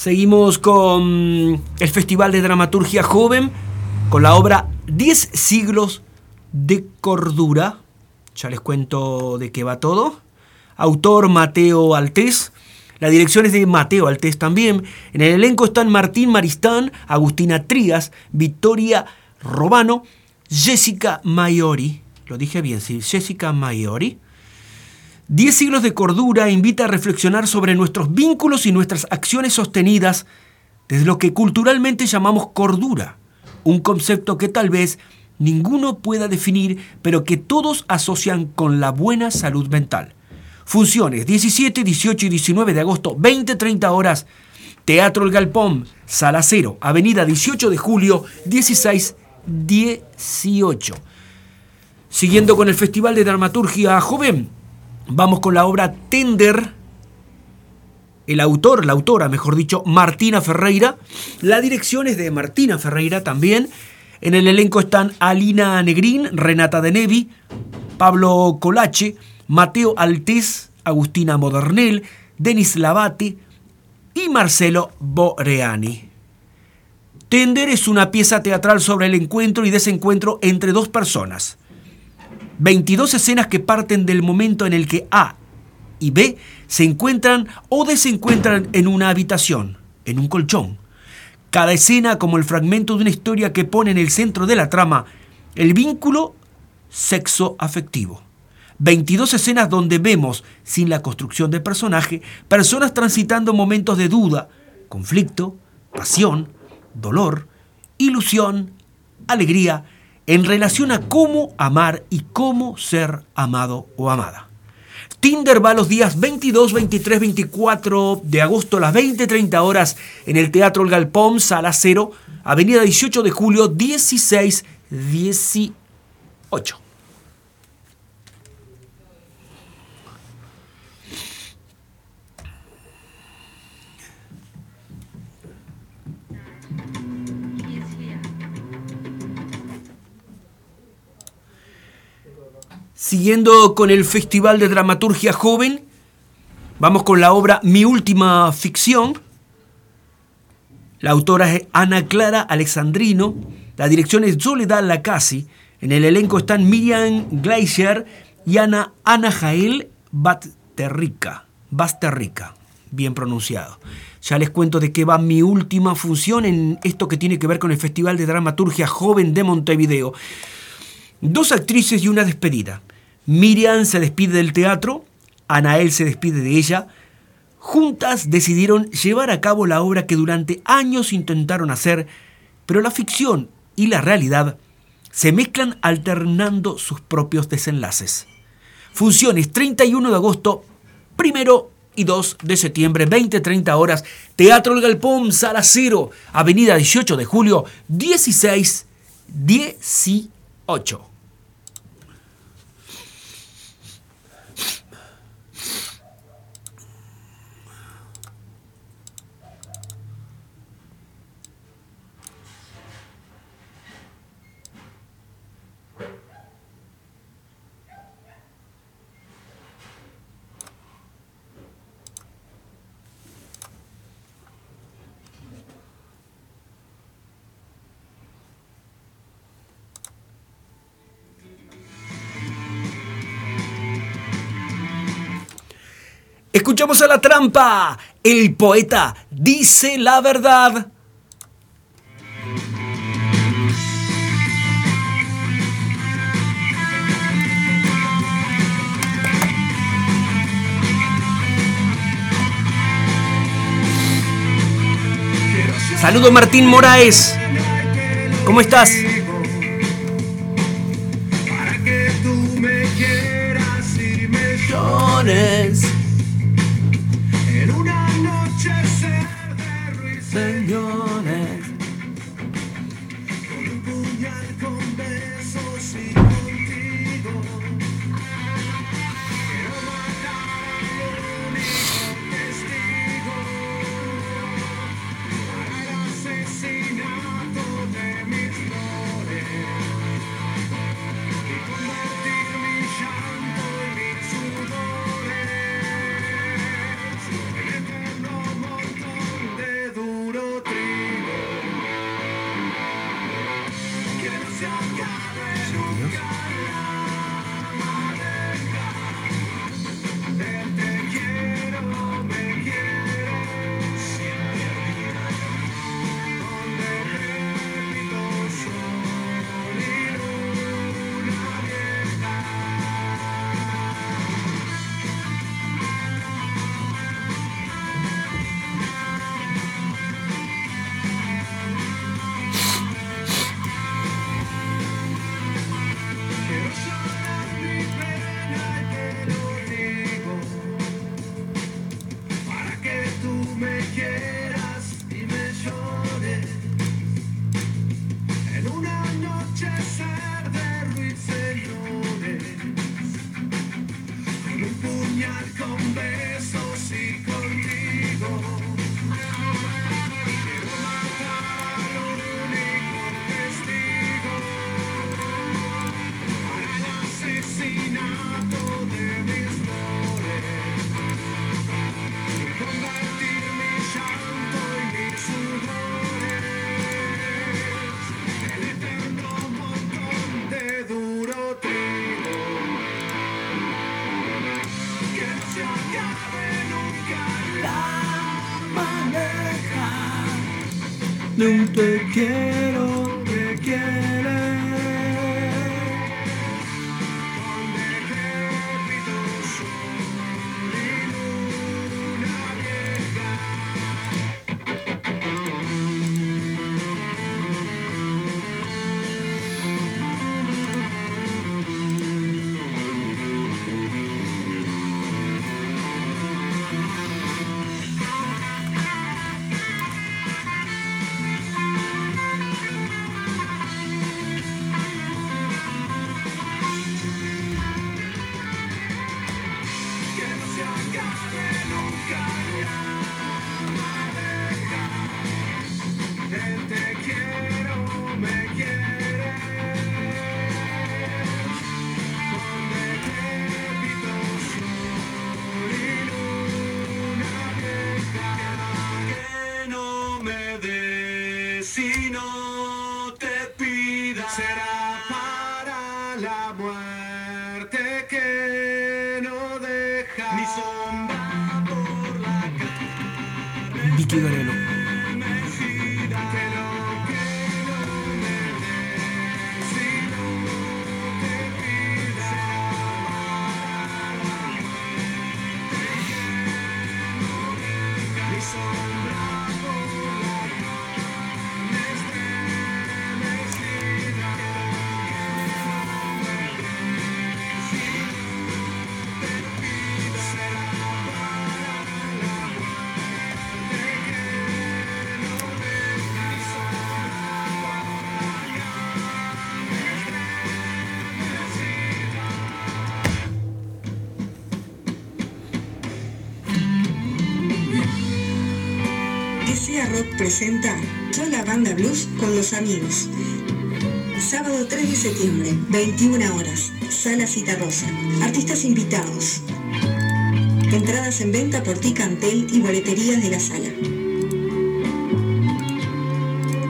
Seguimos con el Festival de Dramaturgia Joven, con la obra 10 siglos de cordura. Ya les cuento de qué va todo. Autor Mateo Altés. La dirección es de Mateo Altés también. En el elenco están Martín Maristán, Agustina Trías, Victoria Robano, Jessica Maiori. Lo dije bien, sí, Jessica Maiori. Diez siglos de cordura invita a reflexionar sobre nuestros vínculos y nuestras acciones sostenidas desde lo que culturalmente llamamos cordura, un concepto que tal vez ninguno pueda definir, pero que todos asocian con la buena salud mental. Funciones 17, 18 y 19 de agosto, 20-30 horas. Teatro El Galpón, Sala Cero, Avenida 18 de Julio, 16-18. Siguiendo con el Festival de Dramaturgia Joven, Vamos con la obra Tender. El autor, la autora, mejor dicho, Martina Ferreira. La dirección es de Martina Ferreira también. En el elenco están Alina Negrín, Renata de Nevi, Pablo Colache, Mateo Altés, Agustina Modernel, Denis Lavate y Marcelo Boreani. Tender es una pieza teatral sobre el encuentro y desencuentro entre dos personas 22 escenas que parten del momento en el que A y B se encuentran o desencuentran en una habitación, en un colchón. Cada escena como el fragmento de una historia que pone en el centro de la trama el vínculo sexo-afectivo. 22 escenas donde vemos, sin la construcción de personaje, personas transitando momentos de duda, conflicto, pasión, dolor, ilusión, alegría, en relación a cómo amar y cómo ser amado o amada. Tinder va los días 22, 23, 24 de agosto a las 20, 30 horas en el Teatro El Galpón, Sala Cero, Avenida 18 de Julio, 16, 18. Siguiendo con el Festival de Dramaturgia Joven, vamos con la obra Mi Última Ficción. La autora es Ana Clara Alexandrino, la dirección es Soledad Lacasi, en el elenco están Miriam Gleiser y Ana, Ana Jael Basterrica. Basterrica, bien pronunciado. Ya les cuento de qué va mi última función en esto que tiene que ver con el Festival de Dramaturgia Joven de Montevideo. Dos actrices y una despedida. Miriam se despide del teatro, Anael se despide de ella. Juntas decidieron llevar a cabo la obra que durante años intentaron hacer, pero la ficción y la realidad se mezclan alternando sus propios desenlaces. Funciones 31 de agosto, primero y 2 de septiembre, 20-30 horas, Teatro El Galpón, Sala Cero, Avenida 18 de Julio, 16, Escuchamos a la trampa. El poeta dice la verdad. Saludo Martín Moraes. ¿Cómo estás? Para que tú me quieras y me llores. No presenta Yo la banda blues con los amigos. Sábado 3 de septiembre, 21 horas, Sala Citarrosa. Artistas invitados. Entradas en venta por Ticantel y boleterías de la sala.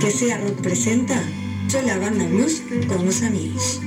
Que sea Rock presenta Yo la banda blues con los amigos.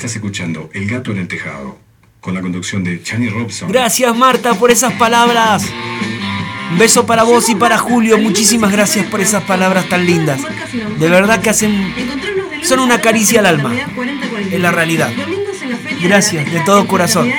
Estás escuchando El Gato en el Tejado. Con la conducción de Chani Robson. Gracias Marta por esas palabras. Un beso para vos y para Julio. Muchísimas gracias por esas palabras tan lindas. De verdad que hacen... Son una caricia al alma. En la realidad. Gracias, de todo corazón.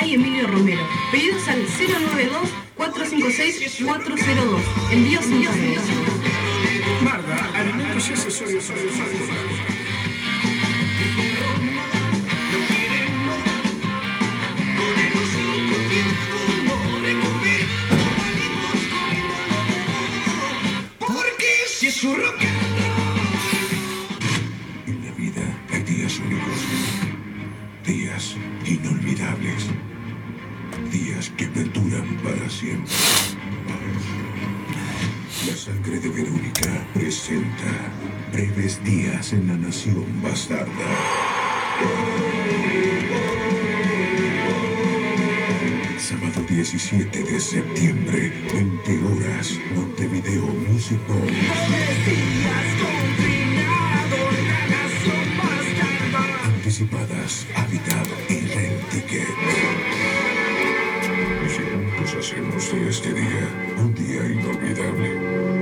Anticipadas, Habitat y Rent Ticket. Y juntos hacemos de este día un día inolvidable.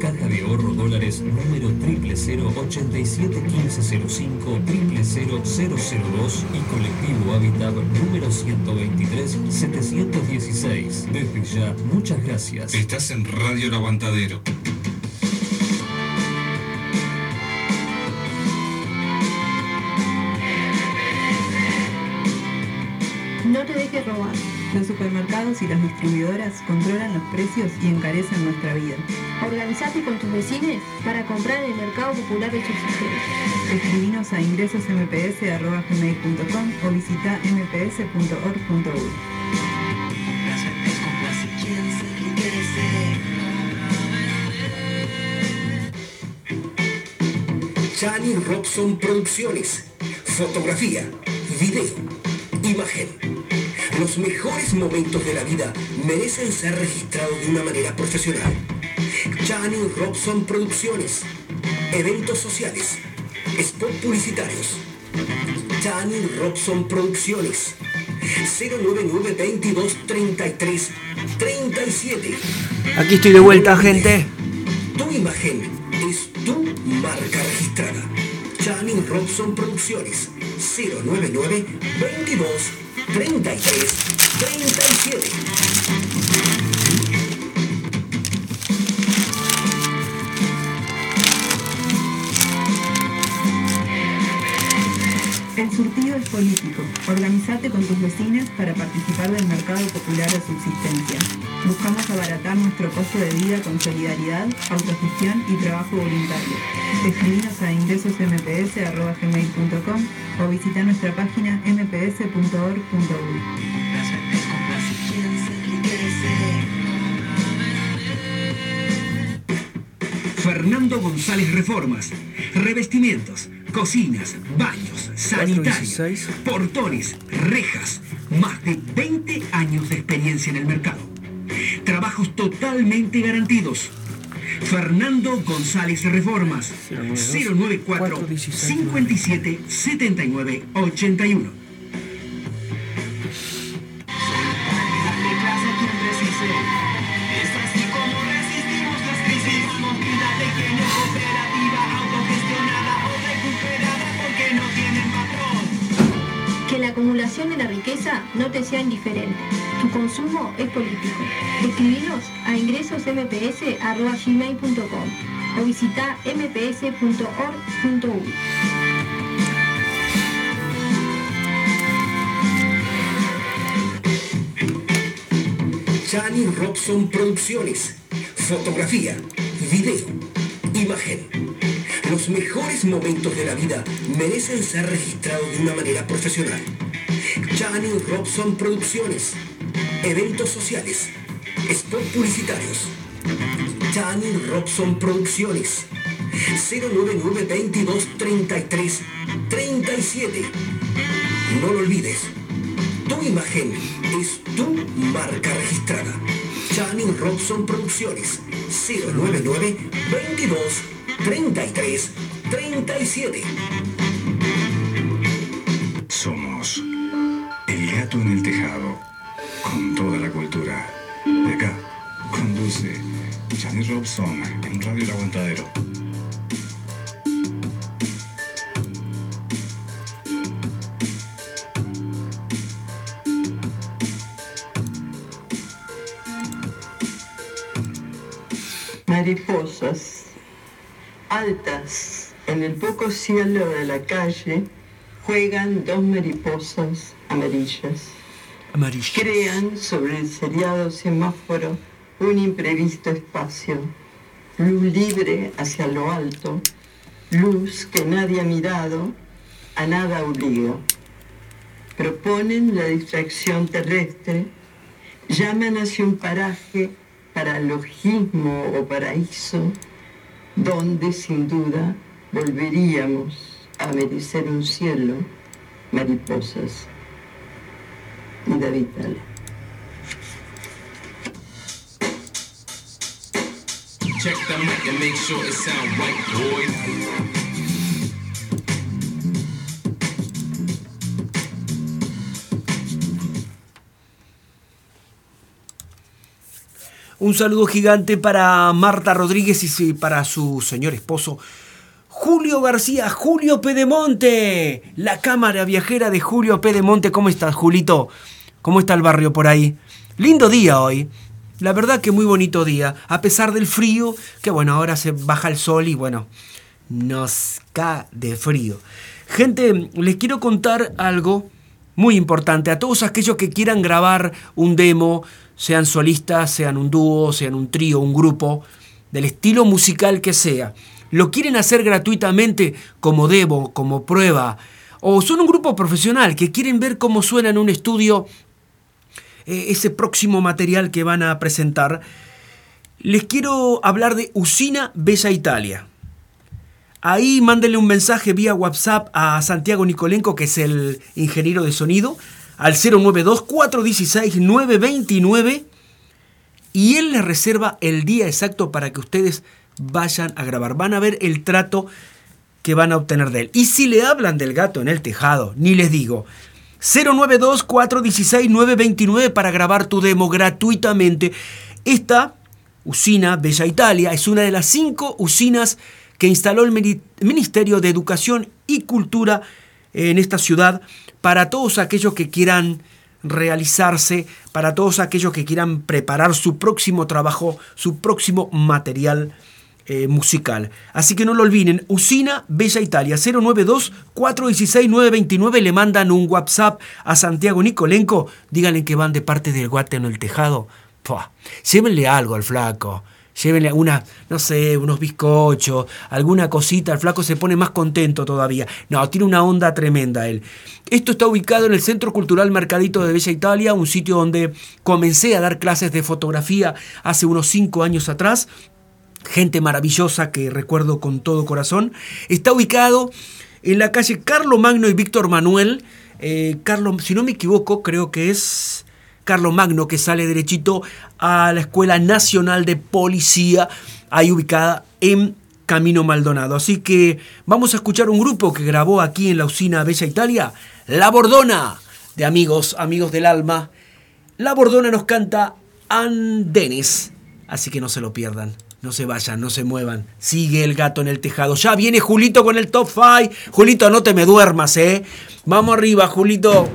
Caja de Ahorro Dólares número 000 871505 00002 y Colectivo Habitat número 123 716. Desde ya, muchas gracias. Estás en Radio El Aguantadero. No te dejes robar. Los supermercados y las distribuidoras controlan los precios y encarecen nuestra vida. Organizate con tus vecinos para comprar en el Mercado Popular de Subsistencia. Escribinos a ingresosmps.gmail.com o visita mps.org.uy. Chani Robson Producciones. Fotografía, video, imagen. Los mejores momentos de la vida merecen ser registrados de una manera profesional. Chani Robson Producciones. Eventos sociales. Spot publicitarios. Chani Robson Producciones. 099 22 33 37. Aquí estoy de vuelta, gente. Tu imagen es tu marca registrada. Channing Robson Producciones 099 22 33 37. El surtido es político. Organizate con tus vecinas para participar del mercado popular de subsistencia. Buscamos abaratar nuestro costo de vida con solidaridad, autogestión y trabajo voluntario. Escribinos a ingresosmps.gmail.com o visita nuestra página mps.org.uy. Fernando González Reformas. Revestimientos, cocinas, baños, sanitarios, portones, rejas. Más de 20 años de experiencia en el mercado. Trabajos totalmente garantidos. Fernando González Reformas. 094 57 79 81. De la riqueza no te sea indiferente. Tu consumo es político. Escribinos a ingresosmps.gmail.com o visita mps.org.uy. Chani Robson Producciones. Fotografía, video, imagen. Los mejores momentos de la vida merecen ser registrados de una manera profesional. Chani Robson Producciones. Eventos sociales. Spot publicitarios. Tani Robson Producciones. 099 22 33 37. No lo olvides. Tu imagen es tu marca registrada. Channing Robson Producciones. 099 22 33 37. Gato en el tejado, con toda la cultura. De acá, conduce Johnny Robson en Radio El Aguantadero. Mariposas altas en el poco cielo de la calle juegan dos mariposas amarillas. Crean sobre el seriado semáforo un imprevisto espacio. Luz libre hacia lo alto, luz que nadie ha mirado, a nada obliga. Proponen la distracción terrestre, llaman hacia un paraje paralogismo o paraíso, donde sin duda volveríamos a merecer un cielo, mariposas David Tale. Check the mic and make sure it sound right, boys. Un saludo gigante para Marta Rodríguez y para su señor esposo Julio García, Julio Pedemonte, la cámara viajera de Julio Pedemonte. ¿Cómo estás, Julito? ¿Cómo está el barrio por ahí? Lindo día hoy. La verdad que muy bonito día, a pesar del frío, que bueno, ahora se baja el sol y bueno, nos cae de frío. Gente, les quiero contar algo muy importante a todos aquellos que quieran grabar un demo, sean solistas, sean un dúo, sean un trío, un grupo, del estilo musical que sea. Lo quieren hacer gratuitamente como demo, como prueba, o son un grupo profesional que quieren ver cómo suena en un estudio eh, ese próximo material que van a presentar. Les quiero hablar de Usina Bella Italia. Ahí mándenle un mensaje vía WhatsApp a Santiago Nicolenco, que es el ingeniero de sonido, al 092-416-929 y él les reserva el día exacto para que ustedes vayan a grabar. Van a ver el trato que van a obtener de él. Y si le hablan del gato en el tejado, ni les digo. 092-416-929 para grabar tu demo gratuitamente. Esta usina Bella Italia es una de las cinco usinas que instaló el Ministerio de Educación y Cultura en esta ciudad para todos aquellos que quieran realizarse, para todos aquellos que quieran preparar su próximo trabajo, su próximo material eh, musical. Así que no lo olviden, Usina Bella Italia 092-416-929, le mandan un WhatsApp a Santiago Nicolenco, díganle que van de parte del en el tejado. Pua, llévenle algo al flaco. Llévenle una, no sé, unos bizcochos, alguna cosita. El flaco se pone más contento todavía. No, tiene una onda tremenda él. Esto está ubicado en el Centro Cultural Mercadito de Bella Italia, un sitio donde comencé a dar clases de fotografía hace unos cinco años atrás. Gente maravillosa que recuerdo con todo corazón. Está ubicado en la calle Carlo Magno y Víctor Manuel. Eh, si no me equivoco, creo que es Carlos Magno, que sale derechito a la Escuela Nacional de Policía, ahí ubicada en Camino Maldonado. Así que vamos a escuchar un grupo que grabó aquí en la usina Bella Italia, La Bordona, de amigos, amigos del alma. La Bordona nos canta Andenes, así que no se lo pierdan. No se vayan, no se muevan. Sigue el gato en el tejado. Ya viene Julito con el top 5. Julito, no te me duermas, ¿eh? Vamos arriba, Julito.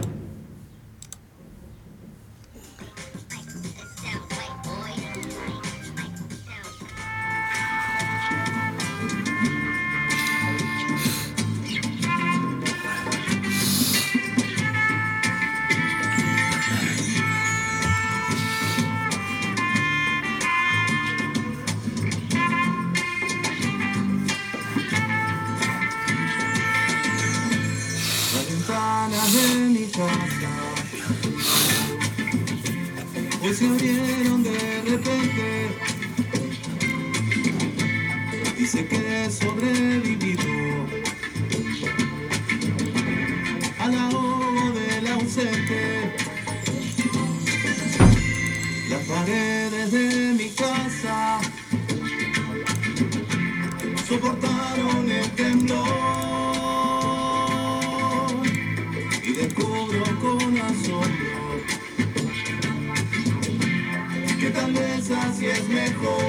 Vez así es mejor.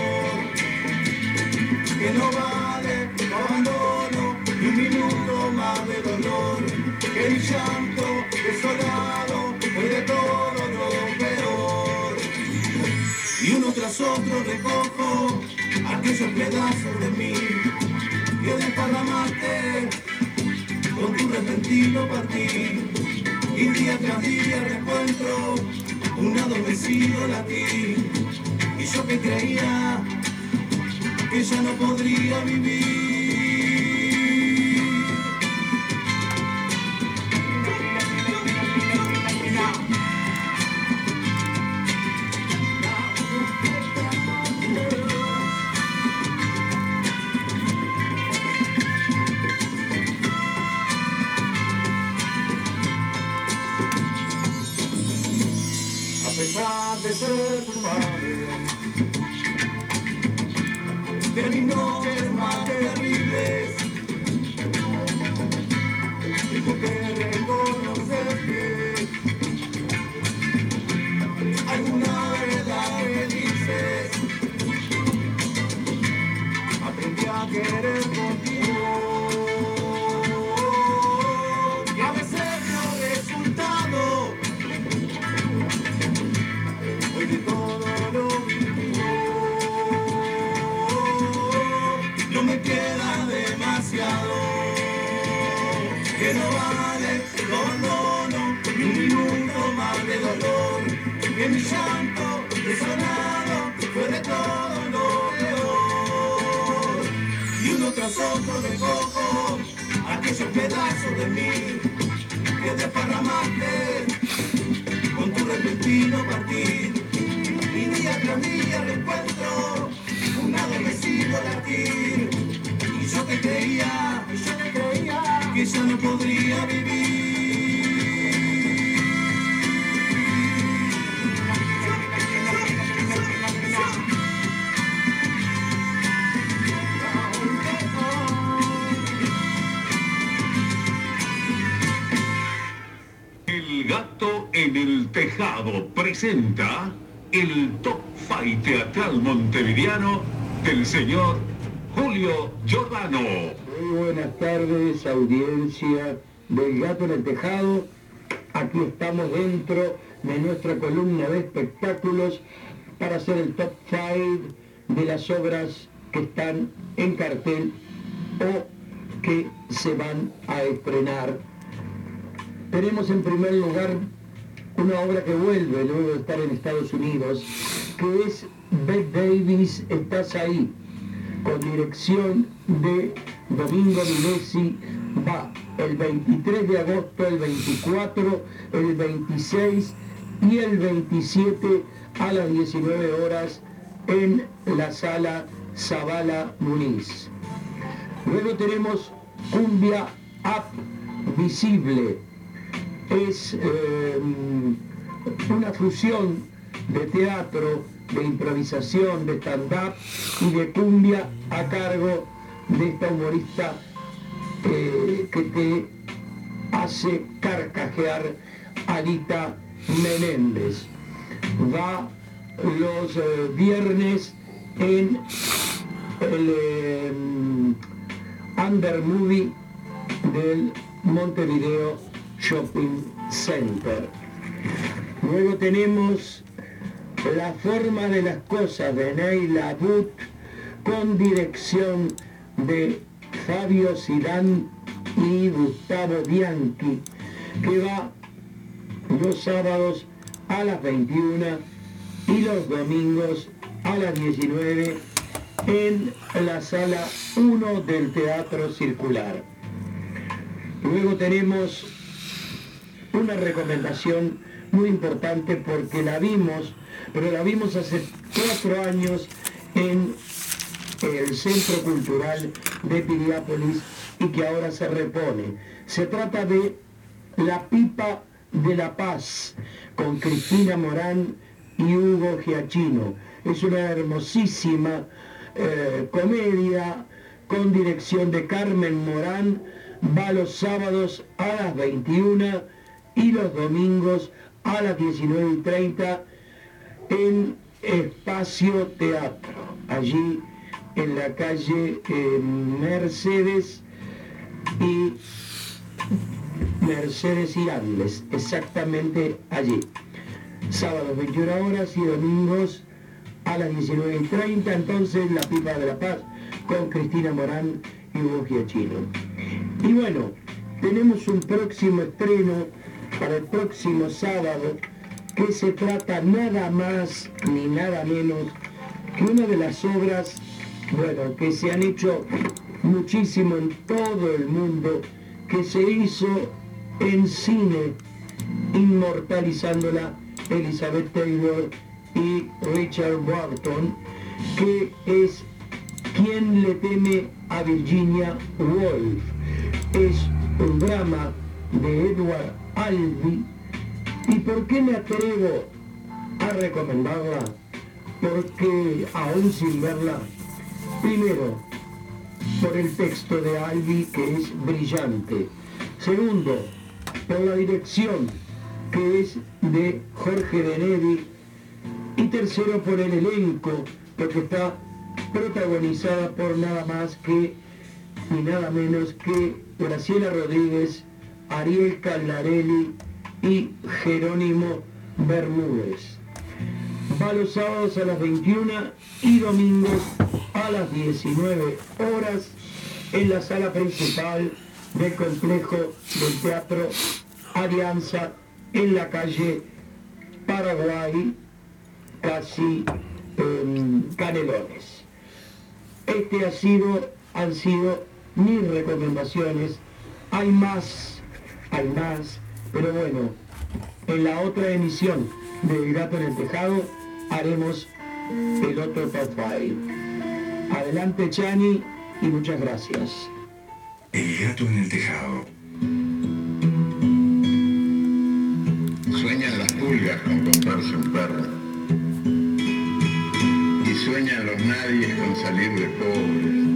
Que no vale abandono ni un minuto más de dolor. Que mi llanto desolado fue de todo lo peor. Y uno tras otro recojo aquellos pedazos de mí. Que desparramaste con tu repentino partir. Y día tras día recuentro un adormecido latir yo que creía que ya no podría vivir mi llanto desolado fue de todo lo peor y uno tras otro recojo aquellos pedazos de mí que desparramaste con tu repentino partir y día tras día reencuentro un adormecido latir y yo que creía, y yo que creía que ya no podría vivir presenta el Top Fight Teatral Montevideano del señor Julio Giordano. Muy buenas tardes, audiencia del Gato en el Tejado. Aquí estamos dentro de nuestra columna de espectáculos para hacer el top 5 de las obras que están en cartel o que se van a estrenar. Tenemos en primer lugar una obra que vuelve luego de estar en Estados Unidos, que es Bette Davis, Estás ahí, con dirección de Domingo Milesi, va el 23 de agosto, el 24, el 26 y el 27 a las 19 horas en la sala Zabala Muniz. Luego tenemos Cumbia Up Visible. Es eh, una fusión de teatro, de improvisación, de stand-up y de cumbia a cargo de esta humorista eh, que te hace carcajear Anita Menéndez. Va los eh, viernes en el eh, Under Movie del Montevideo Shopping Center. Luego tenemos La forma de las cosas de Neila But con dirección de Fabio Silán y Gustavo Bianchi, que va los sábados a las 21 y los domingos a las 19 en la sala 1 del Teatro Circular. Luego tenemos una recomendación muy importante porque la vimos, pero la vimos hace cuatro años en el Centro Cultural de Piriápolis y que ahora se repone. Se trata de La Pipa de la Paz con Cristina Morán y Hugo Giachino. Es una hermosísima eh, comedia con dirección de Carmen Morán. Va los sábados a las 21 y los domingos a las 19 y 30 en Espacio Teatro, allí en la calle eh, Mercedes y Mercedes y Andes, exactamente allí. Sábados 21 horas y domingos a las 19 y 30, entonces La Pipa de la Paz con Cristina Morán y Hugo Giachino. Y bueno, tenemos un próximo estreno para el próximo sábado que se trata nada más ni nada menos que una de las obras, bueno, que se han hecho muchísimo en todo el mundo, que se hizo en cine, inmortalizándola Elizabeth Taylor y Richard Barton, que es ¿Quién le teme a Virginia Woolf? Es un drama de Edward Albee. ¿Y por qué me atrevo a recomendarla? Porque aún sin verla, primero, por el texto de Albee que es brillante. Segundo, por la dirección que es de Jorge Benedi. Y tercero, por el elenco, porque está protagonizada por nada más que ni nada menos que Graciela Rodríguez, Ariel Caldarelli y Jerónimo Bermúdez. Va los sábados a las 21 y domingos a las 19 horas en la sala principal del complejo del Teatro Alianza en la calle Paraguay, casi en Canelones. Este ha sido, han sido mis recomendaciones. Hay más, hay más, pero bueno, en la otra emisión de Gato en el Tejado haremos el otro 5. Adelante Chani y muchas gracias. El gato en el tejado. Sueñan las pulgas con comprarse un perro. Y sueñan los nadies con salir de pobres.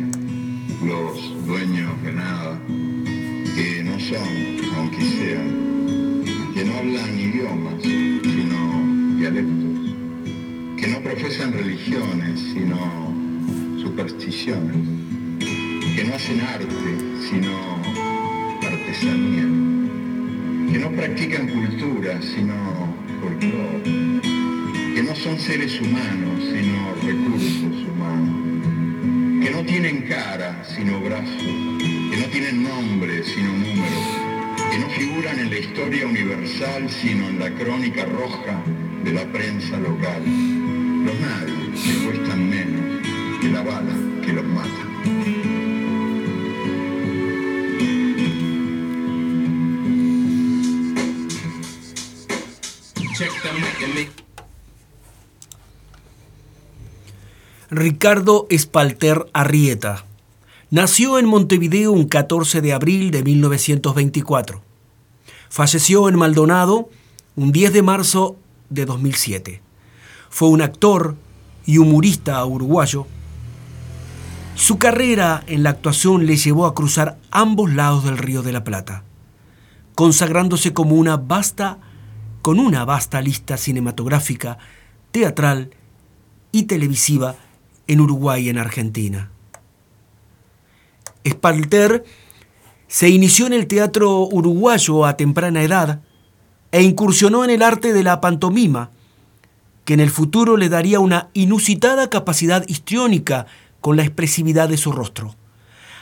los dueños de nada, que no son, aunque sean, que no hablan idiomas, sino dialectos, que no profesan religiones, sino supersticiones, que no hacen arte, sino artesanía, que no practican cultura, sino folclore, que no son seres humanos, sino recursos humanos, que no tienen cara, sino brazos, que no tienen nombre, sino números, que no figuran en la historia universal, sino en la crónica roja de la prensa local. Los nadie que cuestan menos que la bala que los mata. Check mic and make Ricardo Espalter Arrieta. Nació en Montevideo un 14 de abril de 1924. Falleció en Maldonado un 10 de marzo de 2007. Fue un actor y humorista uruguayo. Su carrera en la actuación le llevó a cruzar ambos lados del Río de la Plata, consagrándose como una vasta, con una vasta lista cinematográfica, teatral y televisiva en Uruguay y en Argentina. Espalter se inició en el teatro uruguayo a temprana edad e incursionó en el arte de la pantomima, que en el futuro le daría una inusitada capacidad histriónica con la expresividad de su rostro.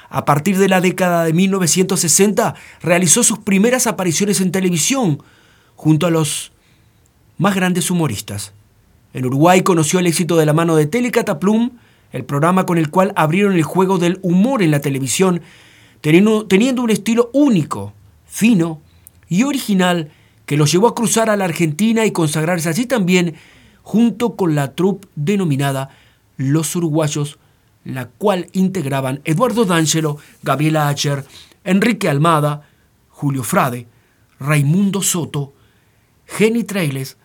A partir de la década de 1960 realizó sus primeras apariciones en televisión junto a los más grandes humoristas. En Uruguay conoció el éxito de la mano de Telecataplum, el programa con el cual abrieron el juego del humor en la televisión, teniendo, un estilo único, fino y original que los llevó a cruzar a la Argentina y consagrarse así también junto con la troupe denominada Los Uruguayos, la cual integraban Eduardo D'Angelo, Gabriela Acher, Enrique Almada, Julio Frade, Raimundo Soto, Jenny Trailes,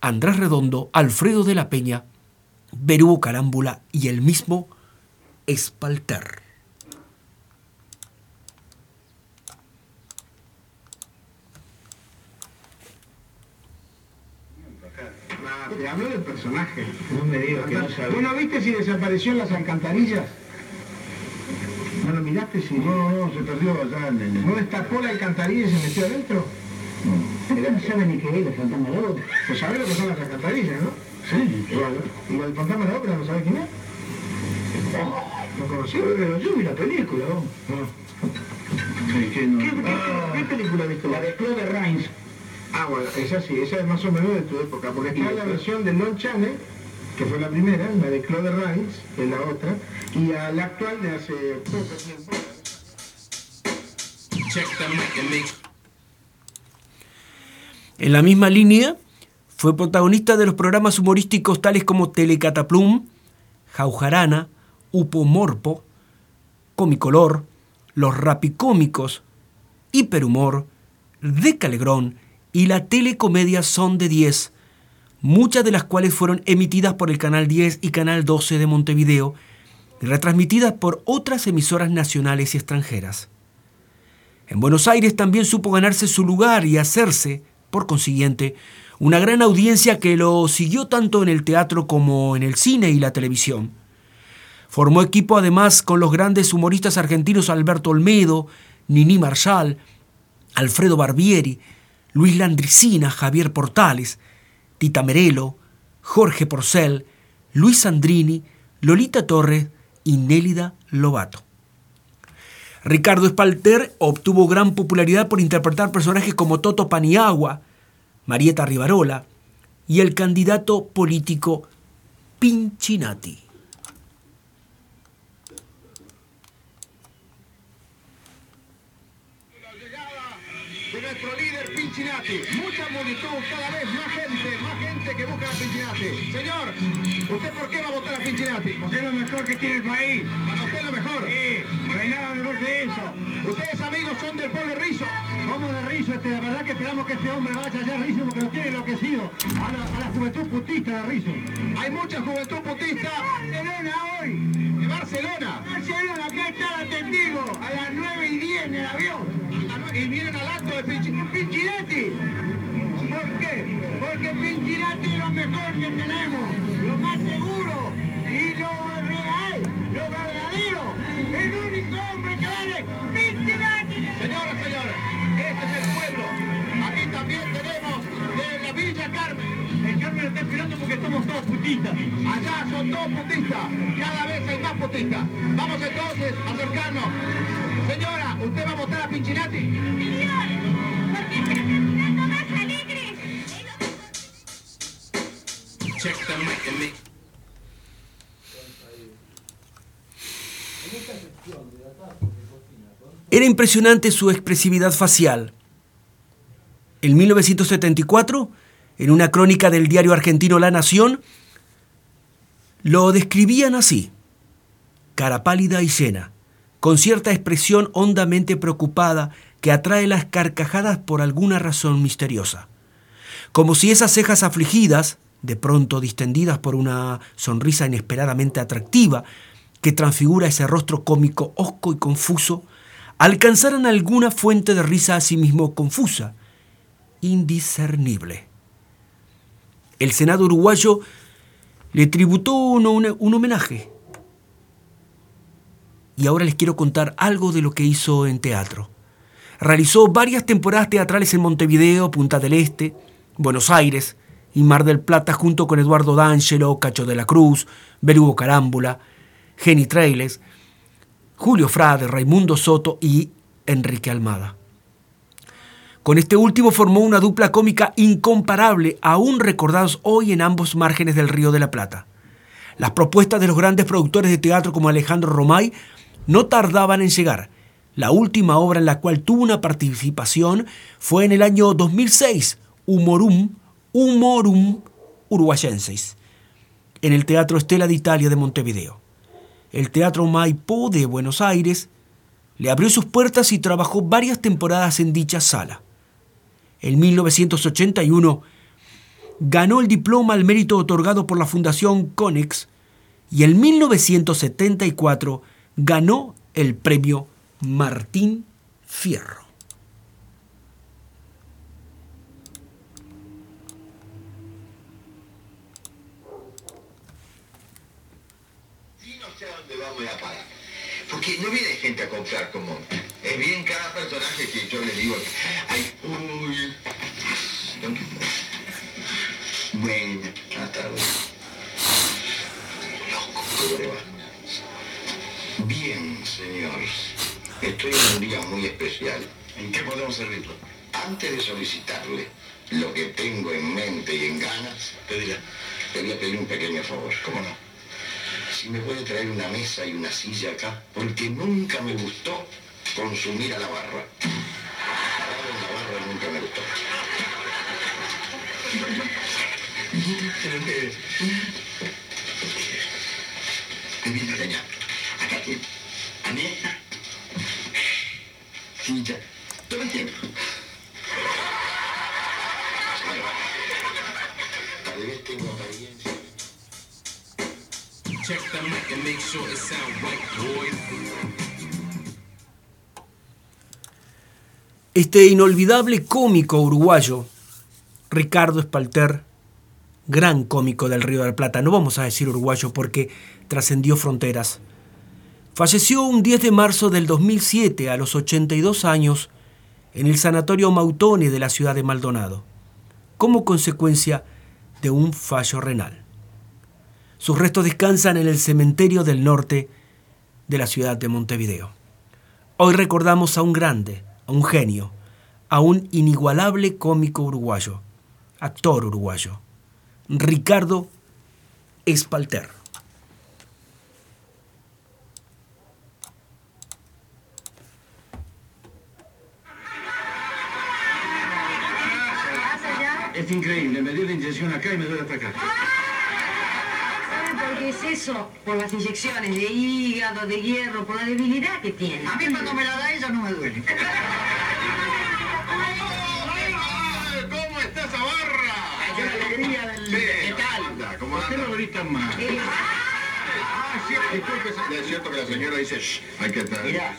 Andrés Redondo, Alfredo de la Peña, Berúo Carámbula y el mismo Espalter. Te hablo del personaje. No me digas que no sabía. ¿Vos viste si desapareció en las alcantarillas? ¿No lo miraste? Si... No, no, se perdió allá. ¿No destapó la alcantarilla y se metió adentro? Él no sabe ni qué es el fantasma de la ópera. Pues sabe lo que son las alcantarillas, ¿no? Sí. Igual, ¿Y el fantasma de la ópera no sabe quién es? ¿No conoció? Pero yo vi la película, ¿no? ¿qué, no? ¿Qué, qué- Ah. qué película viste? La de Claude Rains. Ah, bueno, esa sí, esa es más o menos de tu época, porque está la versión de Non Channel, que fue la primera, la de Claude Rains, que es la otra, y a la actual de hace poco tiempo. Check the mic and make En la misma línea, fue protagonista de los programas humorísticos tales como Telecataplum, Jaujarana, Upomorpo, Comicolor, Los Rapicómicos, Hiperhumor, De Calegrón y la telecomedia Son de 10, muchas de las cuales fueron emitidas por el Canal 10 y Canal 12 de Montevideo y retransmitidas por otras emisoras nacionales y extranjeras. En Buenos Aires también supo ganarse su lugar y hacerse, por consiguiente, una gran audiencia que lo siguió tanto en el teatro como en el cine y la televisión. Formó equipo además con los grandes humoristas argentinos Alberto Olmedo, Nini Marshall, Alfredo Barbieri, Luis Landricina, Javier Portales, Tita Merelo, Jorge Porcel, Luis Sandrini, Lolita Torres y Nélida Lobato. Ricardo Espalter obtuvo gran popularidad por interpretar personajes como Toto Paniagua, Marieta Rivarola y el candidato político Pinchinati. de nuestro líder Pinchinati. Mucha multitud, cada vez más gente, más gente que busca a Pinchinati. Señor, ¿usted por qué va a votar a Pinchinati? Porque es lo mejor que tiene el país. ¿Para usted es lo mejor? Sí, no hay nada mejor que eso. ¿Ustedes amigos son del pueblo Rizo? Somos de Rizo, este, la verdad que esperamos que este hombre vaya allá Rizo porque nos tiene enloquecido. A la, a la juventud putista de Rizo. Hay mucha juventud putista. Barcelona hoy. De Barcelona. Barcelona, acá está la testigo. A las 9 y 10 en el avión. El porque somos todos putistas. Allá son todos putistas. Cada vez hay más putistas. Vamos entonces a acercarnos. Señora, ¿usted va a votar a Pinchinati? check the mic and Era impresionante su expresividad facial. En 1974, en una crónica del diario argentino La Nación, lo describían así. Cara pálida y llena, con cierta expresión hondamente preocupada que atrae las carcajadas por alguna razón misteriosa. Como si esas cejas afligidas, de pronto distendidas por una sonrisa inesperadamente atractiva, que transfigura ese rostro cómico hosco y confuso, alcanzaran alguna fuente de risa a sí mismo confusa, indiscernible. El Senado uruguayo le tributó un, un- homenaje. Y ahora les quiero contar algo de lo que hizo en teatro. Realizó varias temporadas teatrales en Montevideo, Punta del Este, Buenos Aires y Mar del Plata junto con Eduardo D'Angelo, Cacho de la Cruz, Berugo Carámbula, Jenny Trailes, Julio Frade, Raimundo Soto y Enrique Almada. Con este último formó una dupla cómica incomparable, aún recordados hoy en ambos márgenes del Río de la Plata. Las propuestas de los grandes productores de teatro como Alejandro Romay no tardaban en llegar. La última obra en la cual tuvo una participación fue en el año 2006, Humorum, Humorum Uruguayenses, en el Teatro Estela de Italia de Montevideo. El Teatro Maipó de Buenos Aires le abrió sus puertas y trabajó varias temporadas en dicha sala. En 1981 ganó el diploma al mérito otorgado por la Fundación Conex y en 1974 ganó el premio Martín Fierro. Y no sé a dónde vamos a parar. Porque no viene gente a comprar como... Es bien cada personaje que yo le digo... Ay, uy... Bueno, hasta luego. Loco, ¿cómo le va? Bien, señor. Estoy en un día muy especial. ¿En qué podemos servirlo? Antes de solicitarle lo que tengo en mente y en ganas, te diré, te voy a pedir un pequeño favor. ¿Cómo no? Si me puede traer una mesa y una silla acá, porque nunca me gustó consumir a la barra. Parar en la barra nunca me gustó. Bebida leña. Acá tiene. Aneta. Silla. Todo el tiempo. Tal vez tengo apariencia. Check the mic and make sure it sound right, boy. Este inolvidable cómico uruguayo, Ricardo Espalter, gran cómico del Río de la Plata, no vamos a decir uruguayo porque trascendió fronteras, falleció un 10 de marzo del 2007 a los 82 años en el Sanatorio Mautone de la ciudad de Maldonado, como consecuencia de un fallo renal. Sus restos descansan en el cementerio del norte de la ciudad de Montevideo. Hoy recordamos a un grande, a un genio, a un inigualable cómico uruguayo, actor uruguayo, Ricardo Espalter. Es increíble, me dio la inyección acá y me duele hasta acá. ¿Saben por qué es eso? Por las inyecciones de hígado, de hierro, por la debilidad que tiene. A mí cuando me la da ella no me duele. ¿Cómo está esa barra? Qué alegría del... ¿Qué tal? ¿Cómo ¿Por qué no gritan más? Ah, es cierto que la señora dice, Shh, hay que estar. Mirá.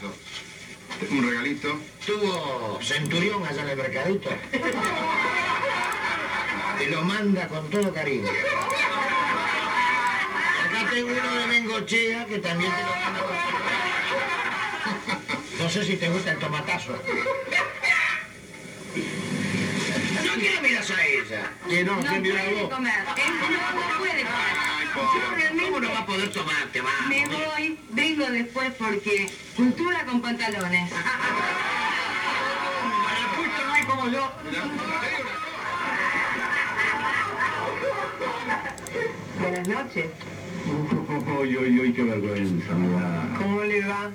Un regalito. Tuvo centurión allá en el mercadito. Te lo manda con todo cariño. Uno de Bengochea que también te lo manda con todo cariño. No sé si te gusta el tomatazo. ¿No qué miras a ella? Que no, No que mira puede vos. comer. Él no, no puede comer. ¿Cómo no va a poder tomarte, vamos? Me voy, vengo después porque cultura con pantalones. Para justo no hay como yo. Buenas noches. Uy, uy, uy, qué vergüenza me da. ¿Cómo le va?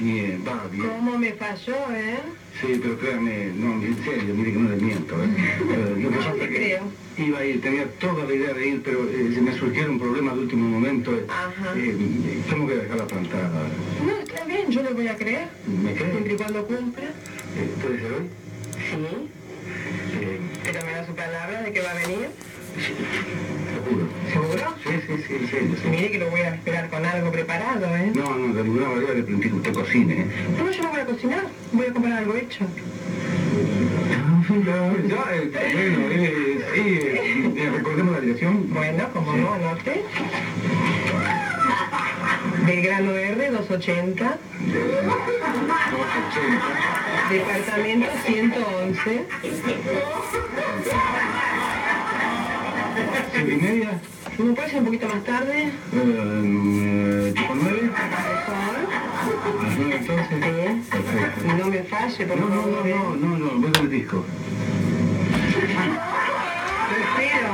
Bien, va bien. ¿Cómo me falló, eh? Sí, pero créanme, no, en serio, mire que no le miento. ¿eh? Eh, lo que pasa es que creo. Iba a ir, tenía toda la idea de ir, pero eh, se me surgieron problemas de último momento. eh, Ajá. eh, tengo que dejarla plantada. No, está bien, yo le voy a creer. ¿Me cree? Siempre y cuando cumpla. Eh, ¿Puede ser hoy? Sí. Eh, Pero me da su palabra de que va a venir. seguro. ¿Seguro? Sí, sí, sí, serio. sí. Mire que lo voy a esperar con algo preparado, ¿eh? No, no, de ninguna manera le planteé que usted cocine. ¿eh? No, yo no voy a cocinar. Voy a comprar algo hecho. Ya, ya, eh, bueno, eh, sí, eh, eh, recordemos la dirección. Bueno, como no, anote. Belgrano Verde, 280. Departamento 111. ¿Cinco y media? ¿Me puede ser un poquito más tarde? Eh, ¿Tipo nueve? ¿A las nueve entonces? Perfecto. No me falle, por No, no, favor. no, no, no, no, ves el disco. Te espero.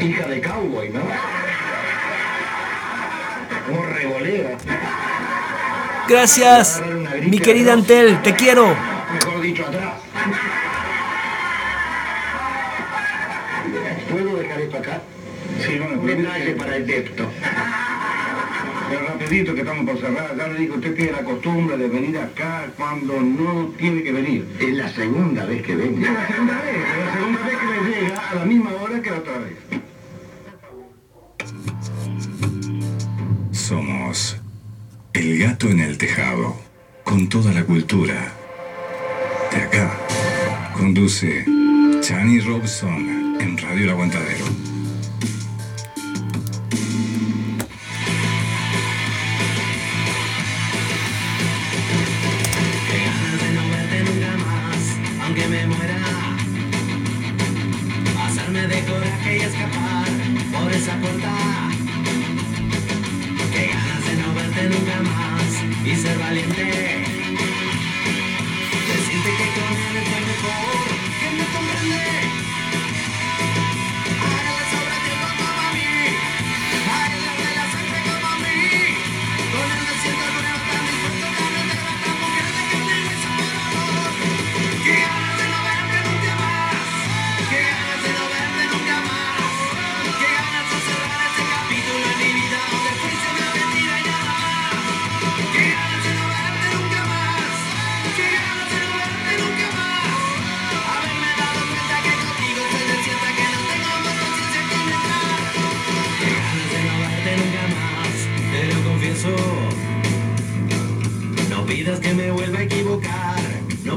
Hija de cowboy, ¿no? Como revolera. Gracias, mi querida Antel, te quiero. Mejor dicho, atrás. ¿Puedo dejar esto acá? Sí, bueno, un detalle para el depto. Pero rapidito que estamos por cerrar, ya le digo, usted tiene la costumbre de venir acá cuando no tiene que venir. Es la segunda vez que vengo. Es la segunda vez, es la segunda vez que me llega a la misma hora que la otra vez. Somos El Gato en el Tejado, con toda la cultura. De acá, conduce Chani Robson en Radio El Aguantadero. Qué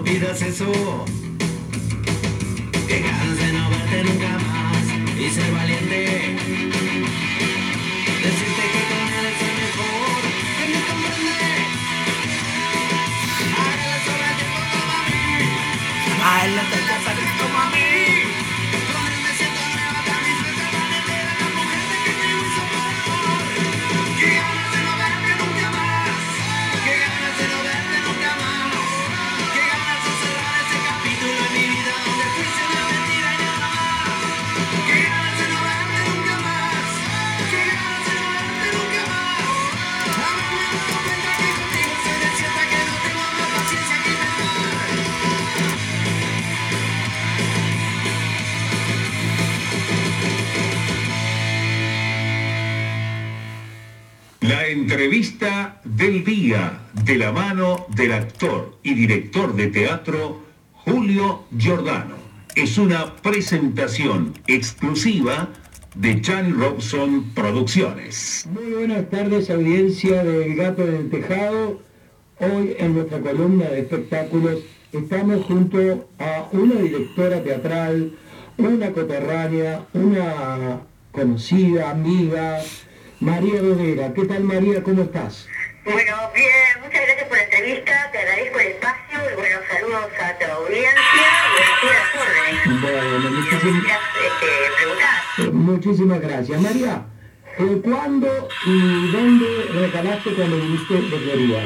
no pidas eso. Entrevista del día de la mano del actor y director de teatro Julio Giordano. Es una presentación exclusiva de Chan Robson Producciones. Muy buenas tardes, audiencia del Gato en el Tejado. Hoy en nuestra columna de espectáculos estamos junto a una directora teatral, una coterránea, una conocida, amiga, María Rodera. ¿Qué tal María? ¿Cómo estás? Bueno, bien, muchas gracias por la entrevista, te agradezco el espacio y bueno, saludos a tu audiencia y a las. Bueno, muchísimas, Quieras este, preguntar. muchísimas gracias. María, eh, ¿cuándo y dónde recalaste cuando viniste de Florida?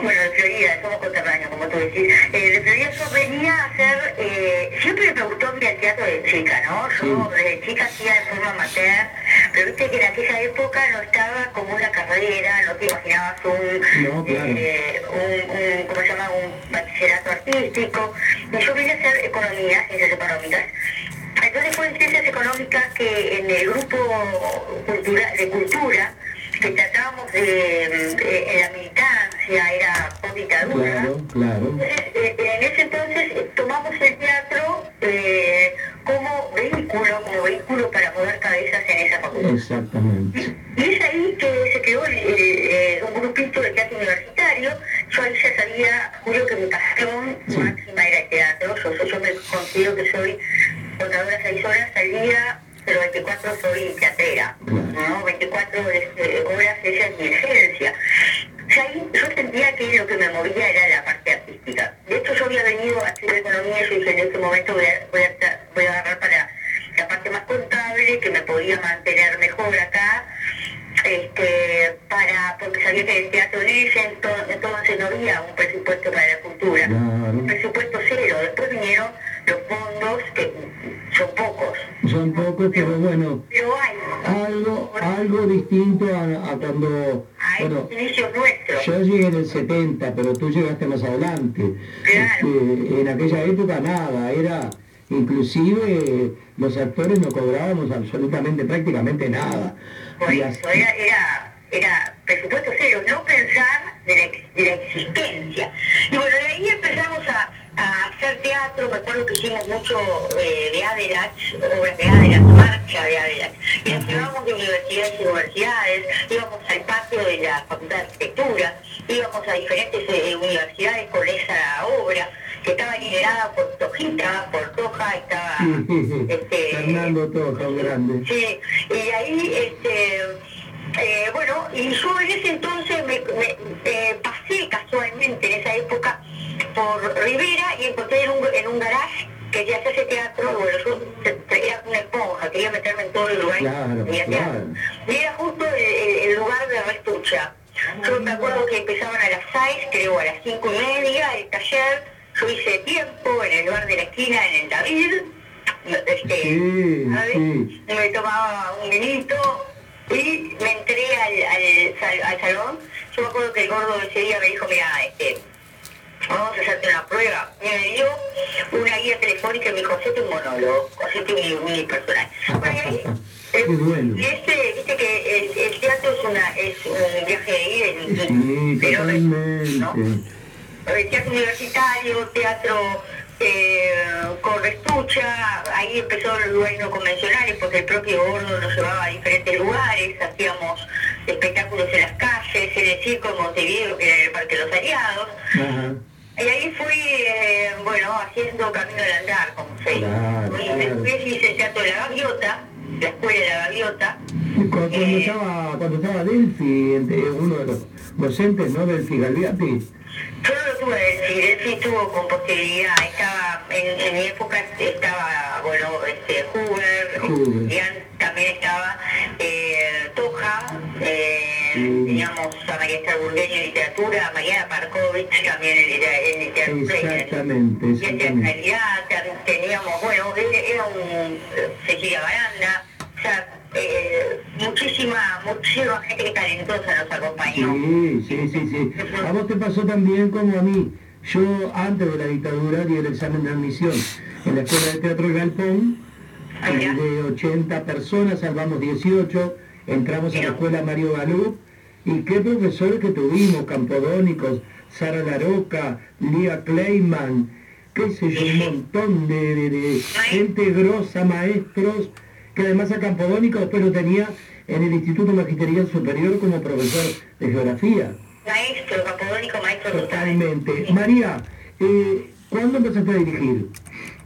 Bueno, de Florida, somos conterráneos, como tú decís. Eh, de Florida yo venía a hacer, eh, siempre me gustó al teatro de chica, ¿no? Yo desde chica hacía de forma amateur, pero viste que en aquella época no estaba como una carrera, no te imaginabas un, No, claro. eh, un, un, ¿cómo se llama? Un bachillerato artístico. Y yo vine a hacer economía, ciencias económicas. Entonces fue en ciencias económicas que en el grupo cultura, de cultura, que tratábamos de, de- en Claro, claro. Eh, en ese entonces eh, tomamos el teatro eh, como vehículo, como vehículo para mover cabezas en esa facultad. Exactamente. Y es ahí que se creó el- el- eh, un grupito de teatro universitario. Yo ahí ya sabía, Julio, que mi pasión máxima era el teatro. Yo, yo, yo me considero que soy contadora seis horas al día, pero 24 soy teatrera. ¿no? 24 este, horas esa es mi esencia. Y ahí yo sentía que lo que me movía era la parte artística. De hecho, yo había venido economía, yo dije, en este momento voy a, voy, a, voy a agarrar para la parte más contable, que me podía mantener mejor acá, este, para, porque sabía que el teatro en ese entonces, entonces no había un presupuesto para la cultura, un presupuesto cero, después vinieron los fondos, que son pocos, Son pocos, pero bueno, pero hay, algo, algo distinto a, a cuando... hay Bueno, inicios nuestros. yo llegué en el 70, pero tú llegaste más adelante. Este, en aquella época nada, era... Inclusive los actores no cobrábamos absolutamente, prácticamente nada eso así- era, era, era presupuesto cero, no pensar de la, ex- de la existencia. Y bueno, de ahí empezamos a, a hacer teatro, me acuerdo que hicimos mucho eh, de Adelach, obras de Adelach, marcha de Adelach. Y nos llevábamos de universidades y universidades, íbamos al patio de la Facultad de Arquitectura, íbamos a diferentes eh, universidades con esa obra que estaba liderada por Tojita, por Toja, estaba este, Fernando Toja, un grande. Sí, y ahí, este, eh, bueno, y yo en ese entonces me, me, eh, pasé casualmente en esa época por Rivera y encontré en un, en un garage que ya se hace teatro, bueno, yo te- te- era una esponja, quería meterme en todo el lugar Claro, y hacía- claro. y era justo el, el- el lugar de restucha. Yo me acuerdo que empezaban a las 6, creo a las 5 y media, el taller, yo hice tiempo en el bar de la esquina, en el David, este, Sí, ¿sabes? sí. me tomaba un vinito y me entré al, al, sal- al salón. Yo me acuerdo que el gordo ese día me dijo, mira, este, vamos a hacerte una prueba. Y me dio una guía telefónica y me dijo, hacete un monólogo, hacete un mini personal. Bueno, y ahí, Qué bueno. y este, viste que el, el teatro es, una, es un viaje de ida y de Sí, totalmente. eh, teatro universitario, teatro eh, con restucha, ahí empezó los lugares no convencionales porque el propio Gordo nos llevaba a diferentes lugares, hacíamos espectáculos en las calles, en el circo en Montevideo, que era el Parque de los Aliados, Ajá. y ahí fui, eh, bueno, haciendo camino al andar, como se dice. Claro, Y claro. después hice el teatro de la gaviota, la escuela de la gaviota, Cu- Cuando, estaba, cuando estaba Delphi, entre uno de los docentes, ¿no? Delphi Galviati. Yo no lo tuve decir, él sí tuvo con posterioridad, estaba, en, en mi época estaba, bueno, este, Hoover, Hoover. También estaba, eh, Toja, eh, teníamos a María Esther Burgueño en literatura, a Mariana Parkovich también en, litera- en literatura. en- Exactamente, y en exactamente. tam- teníamos, bueno, era un eh, Cecilia Baranda, muchísima, gente talentosa nos acompañó. Sí, sí, sí, sí. A vos te pasó también como a mí. Yo, antes de la dictadura, di el examen de admisión en la Escuela de Teatro de Galpón. De 80 personas salvamos 18. Entramos a la Escuela Mario Galú. ¿Y qué profesores que tuvimos? Campodónicos, Sara Laroca, Lía Kleiman, qué sé yo, un montón de, de- de gente grosa, maestros, que además a Campodónico después lo tenía en el Instituto Magisterial Superior como profesor de geografía. Maestro, capodónico, maestro total. Totalmente. María, eh, ¿cuándo empezaste a dirigir?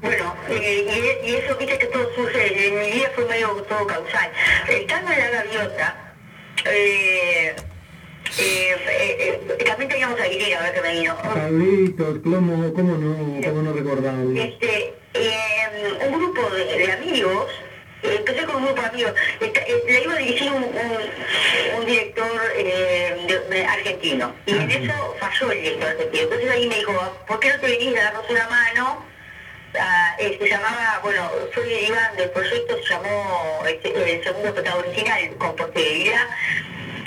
Bueno, eh, y, y eso, viste que todo surge, en mi vida fue medio todo causal. Estando en la gaviota, eh, eh, eh, eh, también teníamos a Aguilera, a ver que me vino. Carlitos, ¿cómo, cómo no, cómo no recordarlo? Este, eh, un grupo de, de amigos, empecé con un grupo de amigos, le iba a dirigir un, un- un director eh, de- de argentino, y en eso falló el director argentino. Entonces ahí me dijo, ¿por qué no te venís a darnos una mano? Ah, eh, se llamaba, bueno, soy Iván del proyecto, se llamó este, el segundo protagonista original con posterioridad.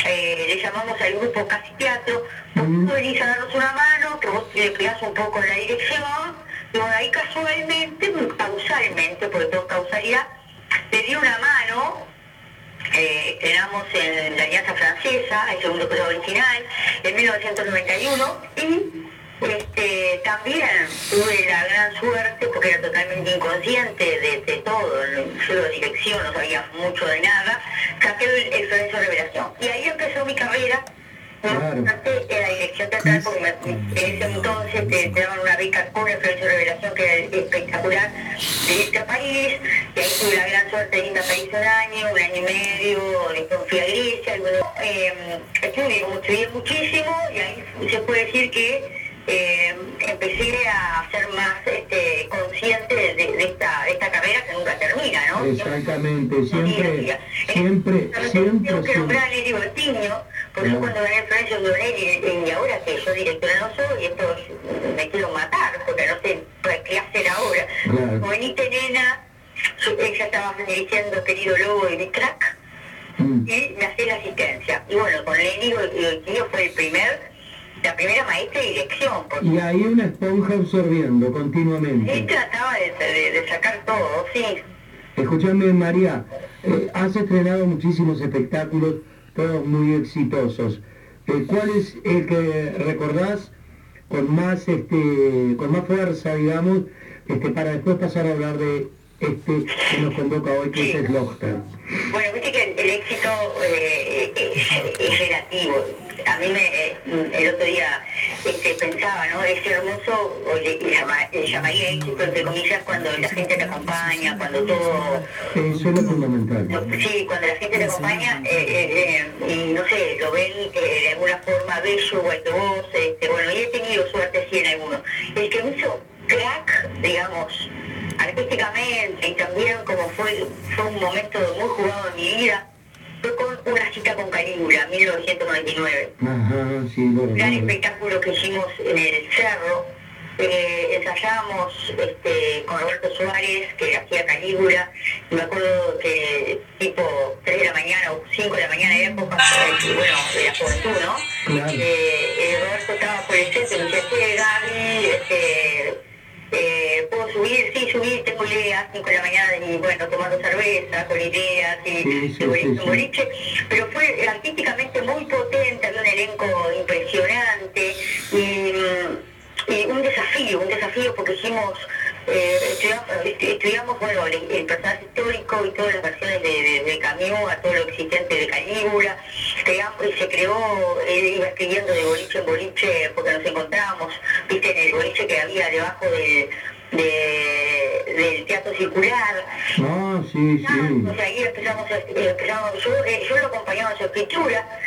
Eh, le llamamos al grupo Casi Teatro, ¿por qué no venís a darnos una mano? Que vos le pegás un poco la dirección. Y bueno, ahí casualmente, causalmente, porque todo causalidad, le di una mano eh, estrenamos en la Alianza Francesa, el segundo programa original, en 1991, y este, también tuve la gran suerte, porque era totalmente inconsciente de, de todo, yo de dirección, no sabía mucho de nada, saqué el, el Revelación. Y ahí empezó mi carrera, obstante, en la dirección teatral, porque me- en ese entonces te, te daban una beca con Florencio Revelación, que era espectacular, de a París, y ahí tuve la gran suerte de irme a París un año, un año y medio, después fui a Grecia, y bueno, eh, estudié, como estudié muchísimo, y ahí se puede decir que eh, empecé a ser más este, consciente de, de esta, de esta carrera que nunca termina, ¿no? Exactamente, siempre, siempre, siempre, Tengo que nombrar a Nelly Bertiño, porque yo cuando gané el Florencio Donelli y ahora que yo directora no soy, esto me quiero matar, porque no sé qué hacer ahora. Claro. Venite nena, ella estaba dirigiendo Querido Lobo y Big Crack, y me la asistencia. Y bueno, con Lenny Bertiño fue el primer, la primera maestra de dirección, porque Y ahí una esponja absorbiendo él continuamente. trataba de, de- de sacar todo, sí. Escúchame, María, eh, has estrenado muchísimos espectáculos, todos muy exitosos. Eh, ¿Cuál es el que recordás con más, este, con más fuerza, digamos, este, para después pasar a hablar de este que nos convoca hoy, que es Slochter? Bueno, viste que el, el éxito eh, es, es relativo. A mí me, eh, el otro día este, pensaba, ¿no? Es hermoso, o le, le llama- le llamaría éxito, entre comillas, cuando la gente te acompaña, cuando todo... Eso es lo fundamental. Sí, cuando la gente te acompaña eh, eh, eh, y, no sé, lo ven eh, de alguna forma bello, que vos, este, bueno, y he tenido suerte sí en algunos. El que me hizo crack, digamos, artísticamente y también como fue, fue un momento muy jugado en mi vida, fue con una cita con Calígula, 1999 Ajá, sí, gran espectáculo que hicimos en el cerro. Eh, ensayamos este, con Roberto Suárez, que hacía Calígula. y Me acuerdo que tipo 3 de la mañana o 5 de la mañana, era época bueno, de la juventud, ¿no? Claro. Eh, eh, Roberto estaba por el set y me decía, "Che, Gaby, este, eh, ¿puedo subir? Sí, subir, tengo ideas, 5 de la mañana y bueno, tomando cerveza, con ideas y Sí, sí, boliche sí, pero fue artísticamente muy potente, había un elenco impresionante y, mm, y un desafío, un desafío porque hicimos, eh, estudiamos, estudiamos, bueno, el, el personaje histórico y todas las versiones de, de, de Camus, a todo lo existente de Calígula, creamos, y se creó, él iba escribiendo de boliche en boliche porque nos encontramos, viste, en el boliche que había debajo del, de- del teatro circular, Ah, sí, sí. o sea, ahí empezamos, a- eh, empezamos yo, eh, yo lo acompañaba en su escritura,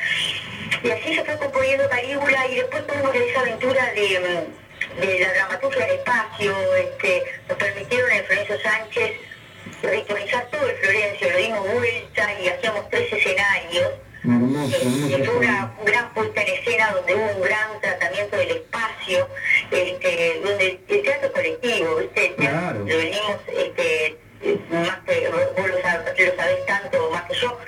y así se fue componiendo Calígula, y después tuvimos esa aventura de, mm, de la dramaturgia del espacio, este, nos permitieron en Florencio Sánchez ritualizar todo el Florencio, lo dimos vuelta y hacíamos tres escenarios, Hermoso, fue una gran puesta en escena donde hubo un gran tratamiento del espacio, este, donde el teatro colectivo, ¿viste? El teatro Claro. lo venimos, este, más que vos lo sabés, lo sabés tanto más que yo,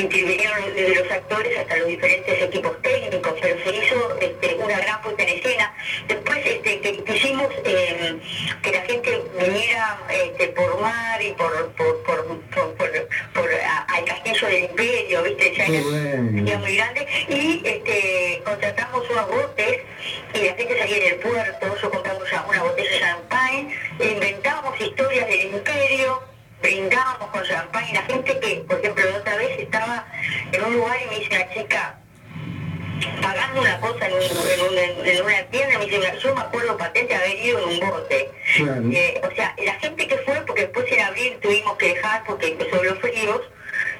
intervinieron desde los actores hasta los diferentes equipos técnicos, pero se hizo este, una gran puesta en escena. Después este, que quisimos eh, que la gente viniera este, por mar y por, por, por, por, por- por, a- al castillo del imperio, ¿viste? Ya era bueno. muy grande y este, contratamos unos botes y la gente salía en el puerto, yo compramos una- botella de champagne, inventamos historias del imperio, brindábamos con champagne y la gente que, por ejemplo, la otra vez estaba en un lugar y me dice una chica pagando una cosa en, un- en en una tienda, me dice, "Mira, yo me acuerdo patente haber ido en un bote. Claro. Eh, o sea, la gente que fue, porque después en abril tuvimos que dejar porque empezó los fríos,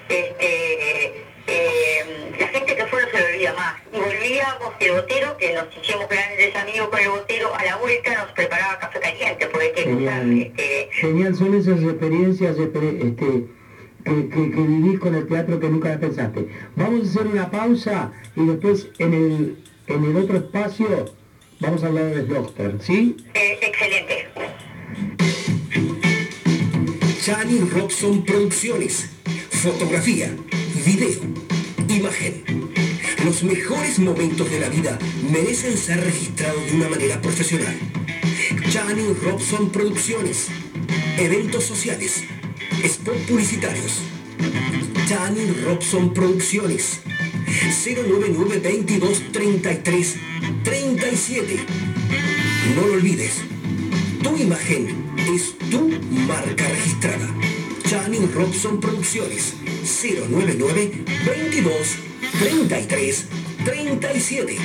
este, eh, la gente que fue no se olvida más. Y volvíamos el botero, que nos hicimos grandes amigos con el botero, a la vuelta nos preparaba café caliente, porque hay que cruzar, Genial. este, Genial, son esas experiencias exper- este, que, que- que vivís con el teatro que nunca pensaste. Vamos a hacer una pausa y después en el, en el otro espacio vamos a hablar de Slochter, ¿sí? eh, excelente. Chani Robson Producciones. Fotografía, video, imagen. Los mejores momentos de la vida merecen ser registrados de una manera profesional. Chani Robson Producciones. Eventos sociales. Spot publicitarios. Chani Robson Producciones. 099 22 33 37. No lo olvides. Tu imagen es tu marca registrada. Channing Robson Producciones 099 22 33 37.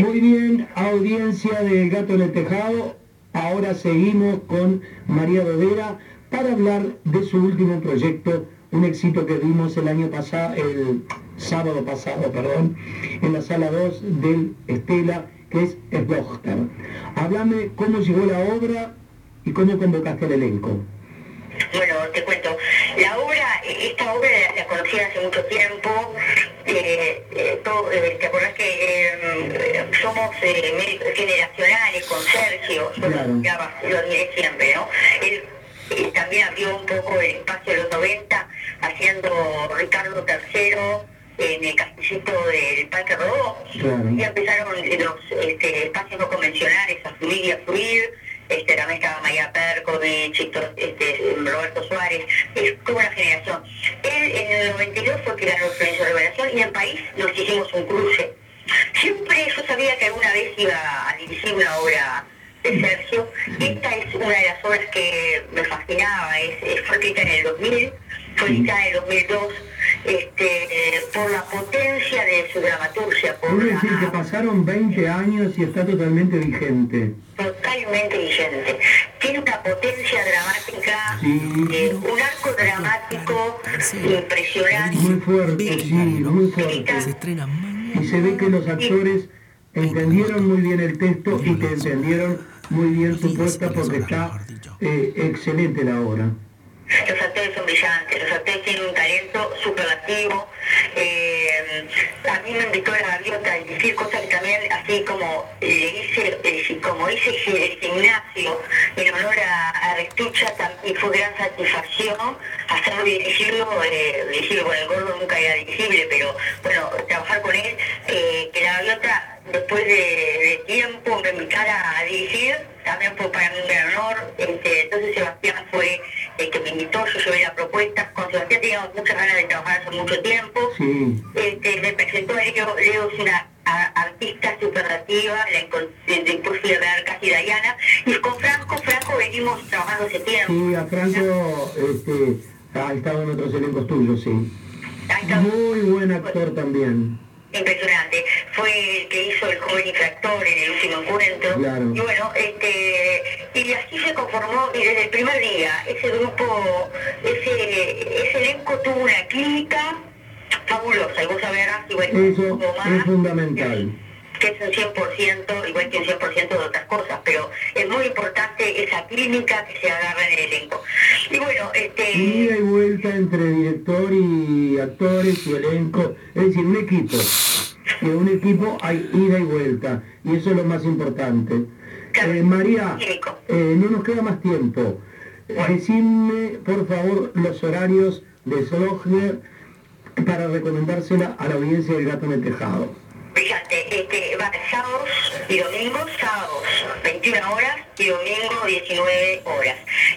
Muy bien, audiencia del Gato en el Tejado. Ahora seguimos con María Dodera para hablar de su último proyecto, un éxito que vimos el año pasado, el sábado pasado, perdón, en la sala 2 del Estela, que es Slochter. Háblame cómo llegó la obra y cómo convocaste el elenco. Bueno, te cuento. La obra, esta obra la, conocí hace mucho tiempo. Eh, eh, todo, eh, ¿Te acordás que eh, somos eh, generacionales con Sergio? Claro. Ya lo diré siempre, ¿no? Él eh, también abrió un poco el espacio de los 90 haciendo Ricardo III en el castillito del Parque Rodó. Claro. Y empezaron los este, espacios no convencionales a fluir y a fluir. Este, también estaba Maya Perkovich, Héctor- este, Roberto Suárez, es toda una generación. Él en el 92 fue que ganó el premio de revelación y en País nos hicimos un cruce. Siempre yo sabía que alguna vez iba a dirigir una obra de Sergio. Esta es una de las obras que me fascinaba, es, es- fue escrita en el 2000, fue editada en el 2002, este, eh, por la potencia de su dramaturgia, por Quiero la decir que pasaron 20 años y está totalmente vigente. totalmente vigente. Tiene una potencia dramática, eh, un arco dramático impresionante. Muy fuerte, sí, muy fuerte. Se estrena Y se ve que los actores entendieron muy bien el texto y que entendieron muy bien su puesta porque está eh, excelente la obra. Los actores son brillantes, los actores tienen así como le hice, eh, como hice el gimnasio en honor a, a Restucha, también fue gran satisfacción hacerlo dirigirlo, eh, dirigirlo con el gordo nunca era dirigible, pero bueno, trabajar con él, eh, que la gaviota después de, de tiempo me invitara a dirigir, también fue para mí un gran honor. Este, entonces Sebastián fue el que me invitó, yo llevé la propuesta. Con Sebastián teníamos muchas ganas de trabajar hace mucho tiempo. Sí. Este, me presentó a Leo, Leo es una a- artista superlativa, la a ver casi Diana. Y con Franco, Franco venimos trabajando hace tiempo. Sí, a Franco este, ha estado en otros elencos tuyos, sí. Muy buen actor también. Impresionante. Fue el que hizo el joven infractor en el último encuentro. Claro. Y bueno, este, y así se conformó, y desde el primer día, ese grupo, ese, ese elenco tuvo una clínica fabulosa, y vos sabrás, como más, es fundamental. Que es un 100%, igual que un 100% de otras cosas, pero es muy importante esa clínica que se agarra en el elenco. Y bueno, este... Ida y vuelta entre director y actores y elenco, es decir, un equipo. En un equipo hay ida y vuelta, y eso es lo más importante. Eh, María, eh, no nos queda más tiempo. Decime, por favor, los horarios de Slogner para recomendársela a la audiencia del Gato en el Tejado. Fíjate, este, va sábados y domingos, sábados 21 horas y domingo 19 horas.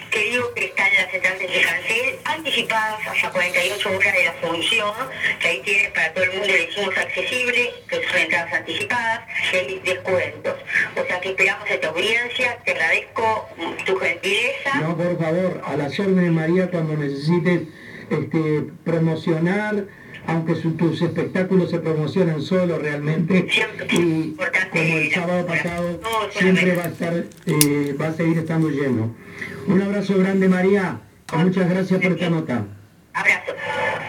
Te digo que están las entradas de cancel anticipadas hasta 48 horas de la función, que ahí tienes para todo el mundo, le hicimos accesible, que son entradas anticipadas y hay descuentos. O sea que esperamos a tu audiencia, te agradezco tu gentileza. No, por favor, a las órdenes María cuando necesites este, promocionar, aunque su- tus espectáculos se promocionan solo realmente, y como el sábado pasado, siempre va a estar, eh, va a seguir estando lleno. Un abrazo grande María, y muchas gracias por esta nota. Abrazo.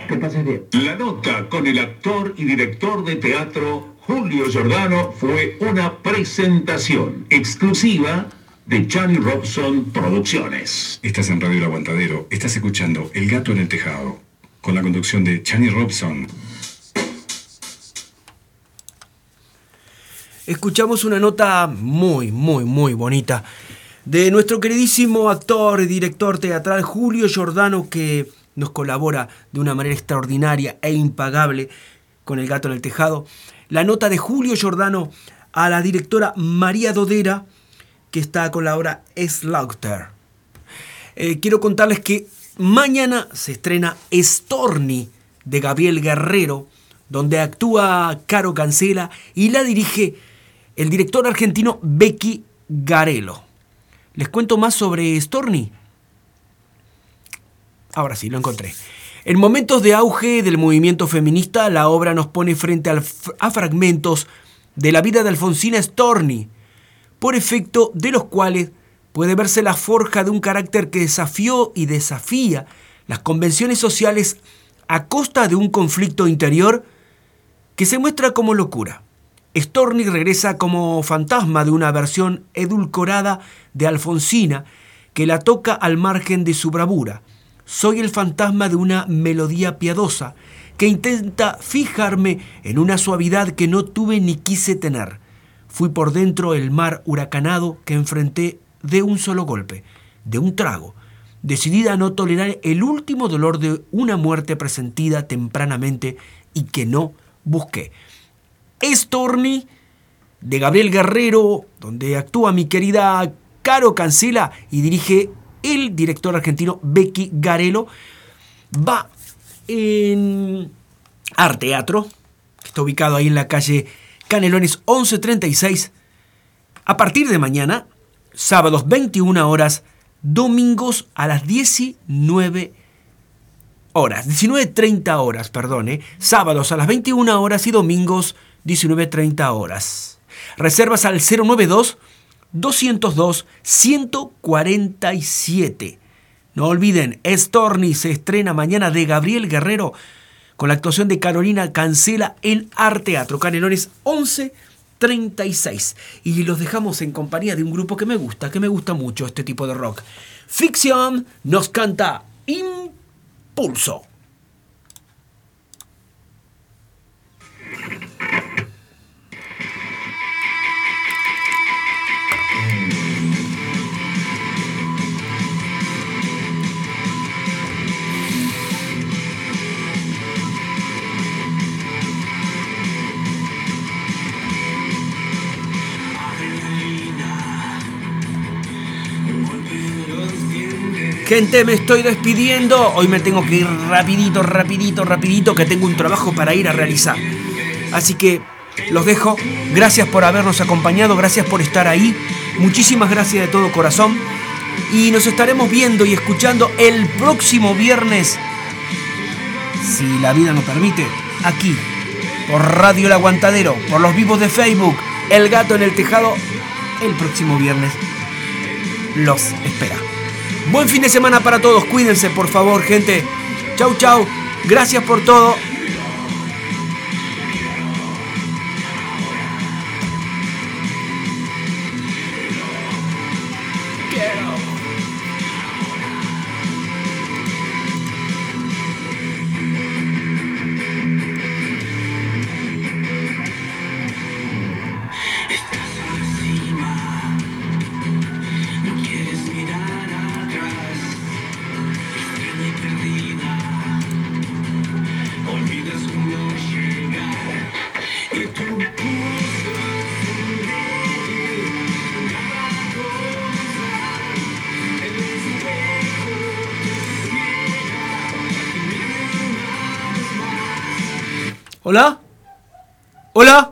Que pases bien. La nota con el actor y director de teatro Julio Giordano fue una presentación exclusiva de Johnny Robson Producciones. Estás en Radio El Aguantadero, estás escuchando El Gato en el Tejado, con la conducción de Chani Robson. Escuchamos una nota muy, muy, muy bonita de nuestro queridísimo actor y director teatral Julio Giordano que nos colabora de una manera extraordinaria e impagable con El Gato en el Tejado. La nota de Julio Giordano a la directora María Dodera que está con la obra Slaughter. Eh, quiero contarles que mañana se estrena Storni de Gabriel Guerrero, donde actúa Caro Cancela y la dirige el director argentino Becky Garelo. ¿Les cuento más sobre Storni? Ahora sí, lo encontré. En momentos de auge del movimiento feminista, la obra nos pone frente a fragmentos de la vida de Alfonsina Storni, por efecto de los cuales puede verse la forja de un carácter que desafió y desafía las convenciones sociales a costa de un conflicto interior que se muestra como locura. Storni regresa como fantasma de una versión edulcorada de Alfonsina que la toca al margen de su bravura. Soy el fantasma de una melodía piadosa que intenta fijarme en una suavidad que no tuve ni quise tener. Fui por dentro el mar huracanado que enfrenté de un solo golpe, de un trago, decidida a no tolerar el último dolor de una muerte presentida tempranamente y que no busqué. Storni de Gabriel Guerrero, donde actúa mi querida Caro Cancela y dirige el director argentino Becky Garelo, va en Arteatro, que está ubicado ahí en la calle Canelones 1136, a partir de mañana, sábados 21 horas, domingos a las 19 horas, 19.30 horas, perdone, sábados a las 21 horas y domingos 19.30 horas. Reservas al 092 202 147. No olviden, Storni se estrena mañana de Gabriel Guerrero con la actuación de Carolina Cancela en Arteatro Canelones 1136. Y los dejamos en compañía de un grupo que me gusta, que me gusta mucho este tipo de rock. Ficción nos canta Impulso. Gente, me estoy despidiendo. Hoy me tengo que ir rapidito, rapidito, rapidito, que tengo un trabajo para ir a realizar. Así que los dejo. Gracias por habernos acompañado, gracias por estar ahí. Muchísimas gracias de todo corazón. Y nos estaremos viendo y escuchando el próximo viernes, si la vida nos permite, aquí, por Radio El Aguantadero, por los vivos de Facebook, El Gato en el Tejado, el próximo viernes. Los espera. Buen fin de semana para todos. Cuídense, por favor, gente. Chau, chau. Gracias por todo. ¿Hola? ¿Cómo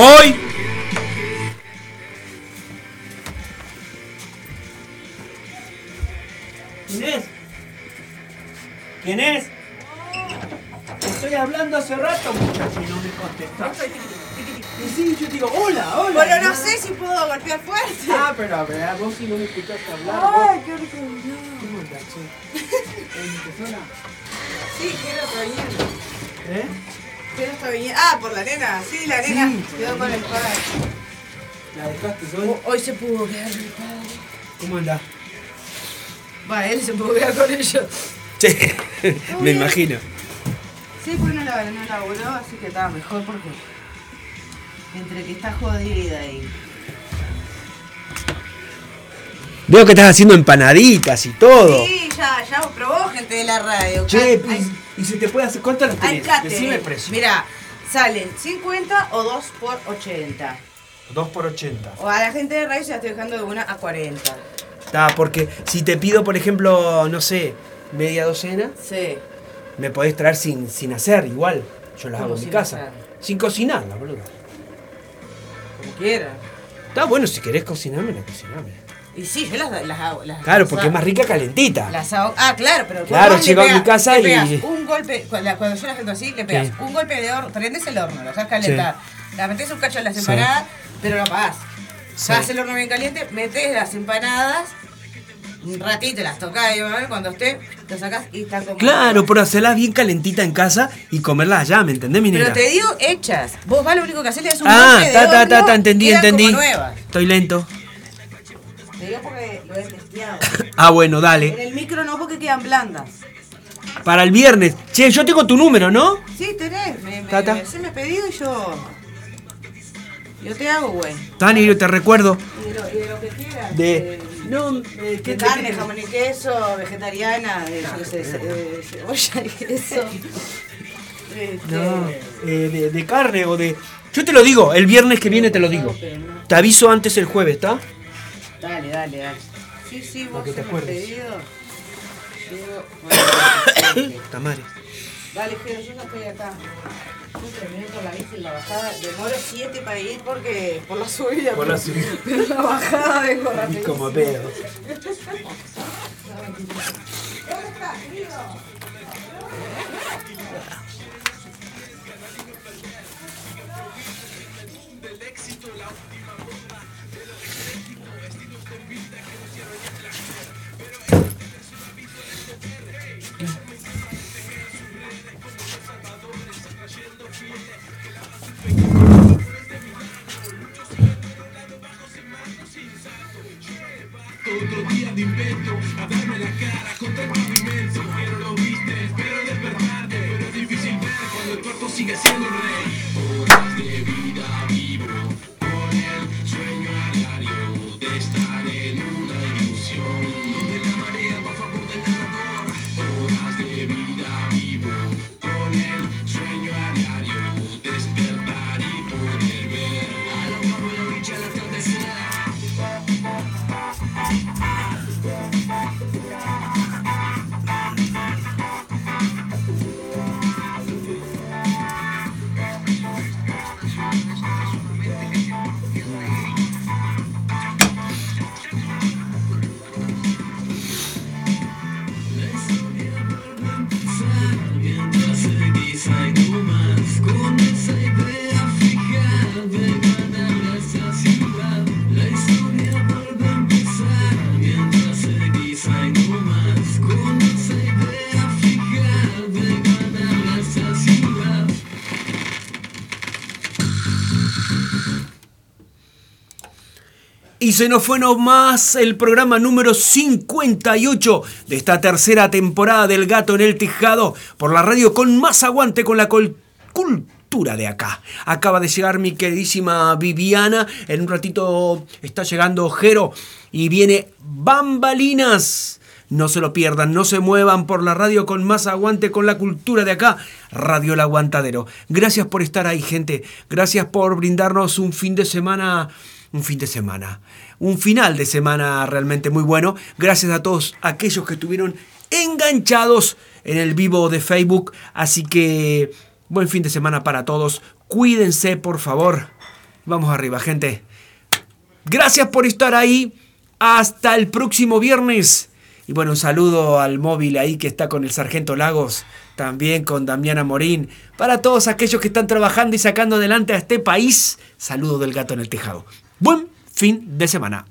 Voy. Pudo quedar el padre. ¿Cómo andás? Va, él se pudo quedar con ellos. Sí, me imagino. Sí, pues no la, no laburó, así que estaba mejor porque entre que está jodida y... Veo que estás haciendo empanaditas y todo. Sí, ya, ya probó gente de la radio. Che, Hay- y, se te puede hacer. ¿Cuánto las tenés? Decime el precio. Mira, salen 50 o 2 por 80. 2 por 80. O a la gente de radio se la estoy dejando de una a 40. Está, porque si te pido, por ejemplo, no sé, media docena, Sí. me podés traer sin, sin hacer igual. Yo las ¿Cómo hago en mi sin casa. hacer? Sin cocinarla, boludo. Como quiera. Está bueno, si querés cocinarme, la cociname. Y sí, yo las, las hago. Las, Claro, las porque es más rica calentita. Las hago. Ah, claro, pero Claro, vos le llego a mi casa le y- Un golpe, cuando cuando yo la gente así, le pegas Sí. un golpe de horno, prendes el horno, lo dejas calentar, la metes un cacho en las Sí. empanadas, pero lo apagás. Sí. Sacás el horno bien caliente, metes las empanadas, un ratito las tocás y ¿vale? cuando esté, lo sacás y están como. Claro, pero hacerlas bien calentita en casa y comerlas allá, ¿me entendés, mi Pero te digo hechas. Vos vas lo único que haces es un Ah, ta, ta, ta, ta, entendí, entendí. Estoy lento. Te digo porque lo he testeado. Ah, bueno, En dale. el micro no porque quedan blandas. Para el viernes. Che, yo tengo tu número, ¿no? Sí, tenés. Me, me, Tata. me, haceme pedido y yo. Yo te hago, güey. Tani, yo te recuerdo. Y de lo, y de lo que quieras. De. No, De ¿qué- carne, jamón y queso, vegetariana, ce- de cebolla y queso. Este, No, eh, de, de carne o de. Yo te lo digo, el viernes que viene te lo digo. Te aviso antes el jueves, ¿está? Dale, dale, dale. Sí, sí, vos que te acuerdes. pedido. Yo- bueno, Puta madre. Dale, Jero, yo ya estoy acá. Yo terminé con la bici y la bajada. Demoro 7 para ir porque por la subida. Por la subida. Pero la bajada vengo rápido. Como pedo. Otro día invento, a darme la cara contra el pavimento. Quiero lo viste, espero despertarte, pero es difícil ver cuando el cuerpo sigue siendo el rey. Y se nos fue nomás el programa número 58 de esta tercera temporada del Gato en el Tejado por la radio con más aguante con la cultura de acá. Acaba de llegar mi queridísima Viviana. En un ratito está llegando Jero y viene Bambalinas. No se lo pierdan, no se muevan por la radio con más aguante con la cultura de acá. Radio El Aguantadero. Gracias por estar ahí, gente. Gracias por brindarnos un fin de semana un fin de semana, un final de semana realmente muy bueno. Gracias a todos aquellos que estuvieron enganchados en el vivo de Facebook. Así que buen fin de semana para todos. Cuídense, por favor. Vamos arriba, gente. Gracias por estar ahí. Hasta el próximo viernes. Y bueno, un saludo al móvil ahí que está con el Sargento Lagos, también con Damiana Morín. Para todos aquellos que están trabajando y sacando adelante a este país, saludo del gato en el tejado. Buen fin de semana.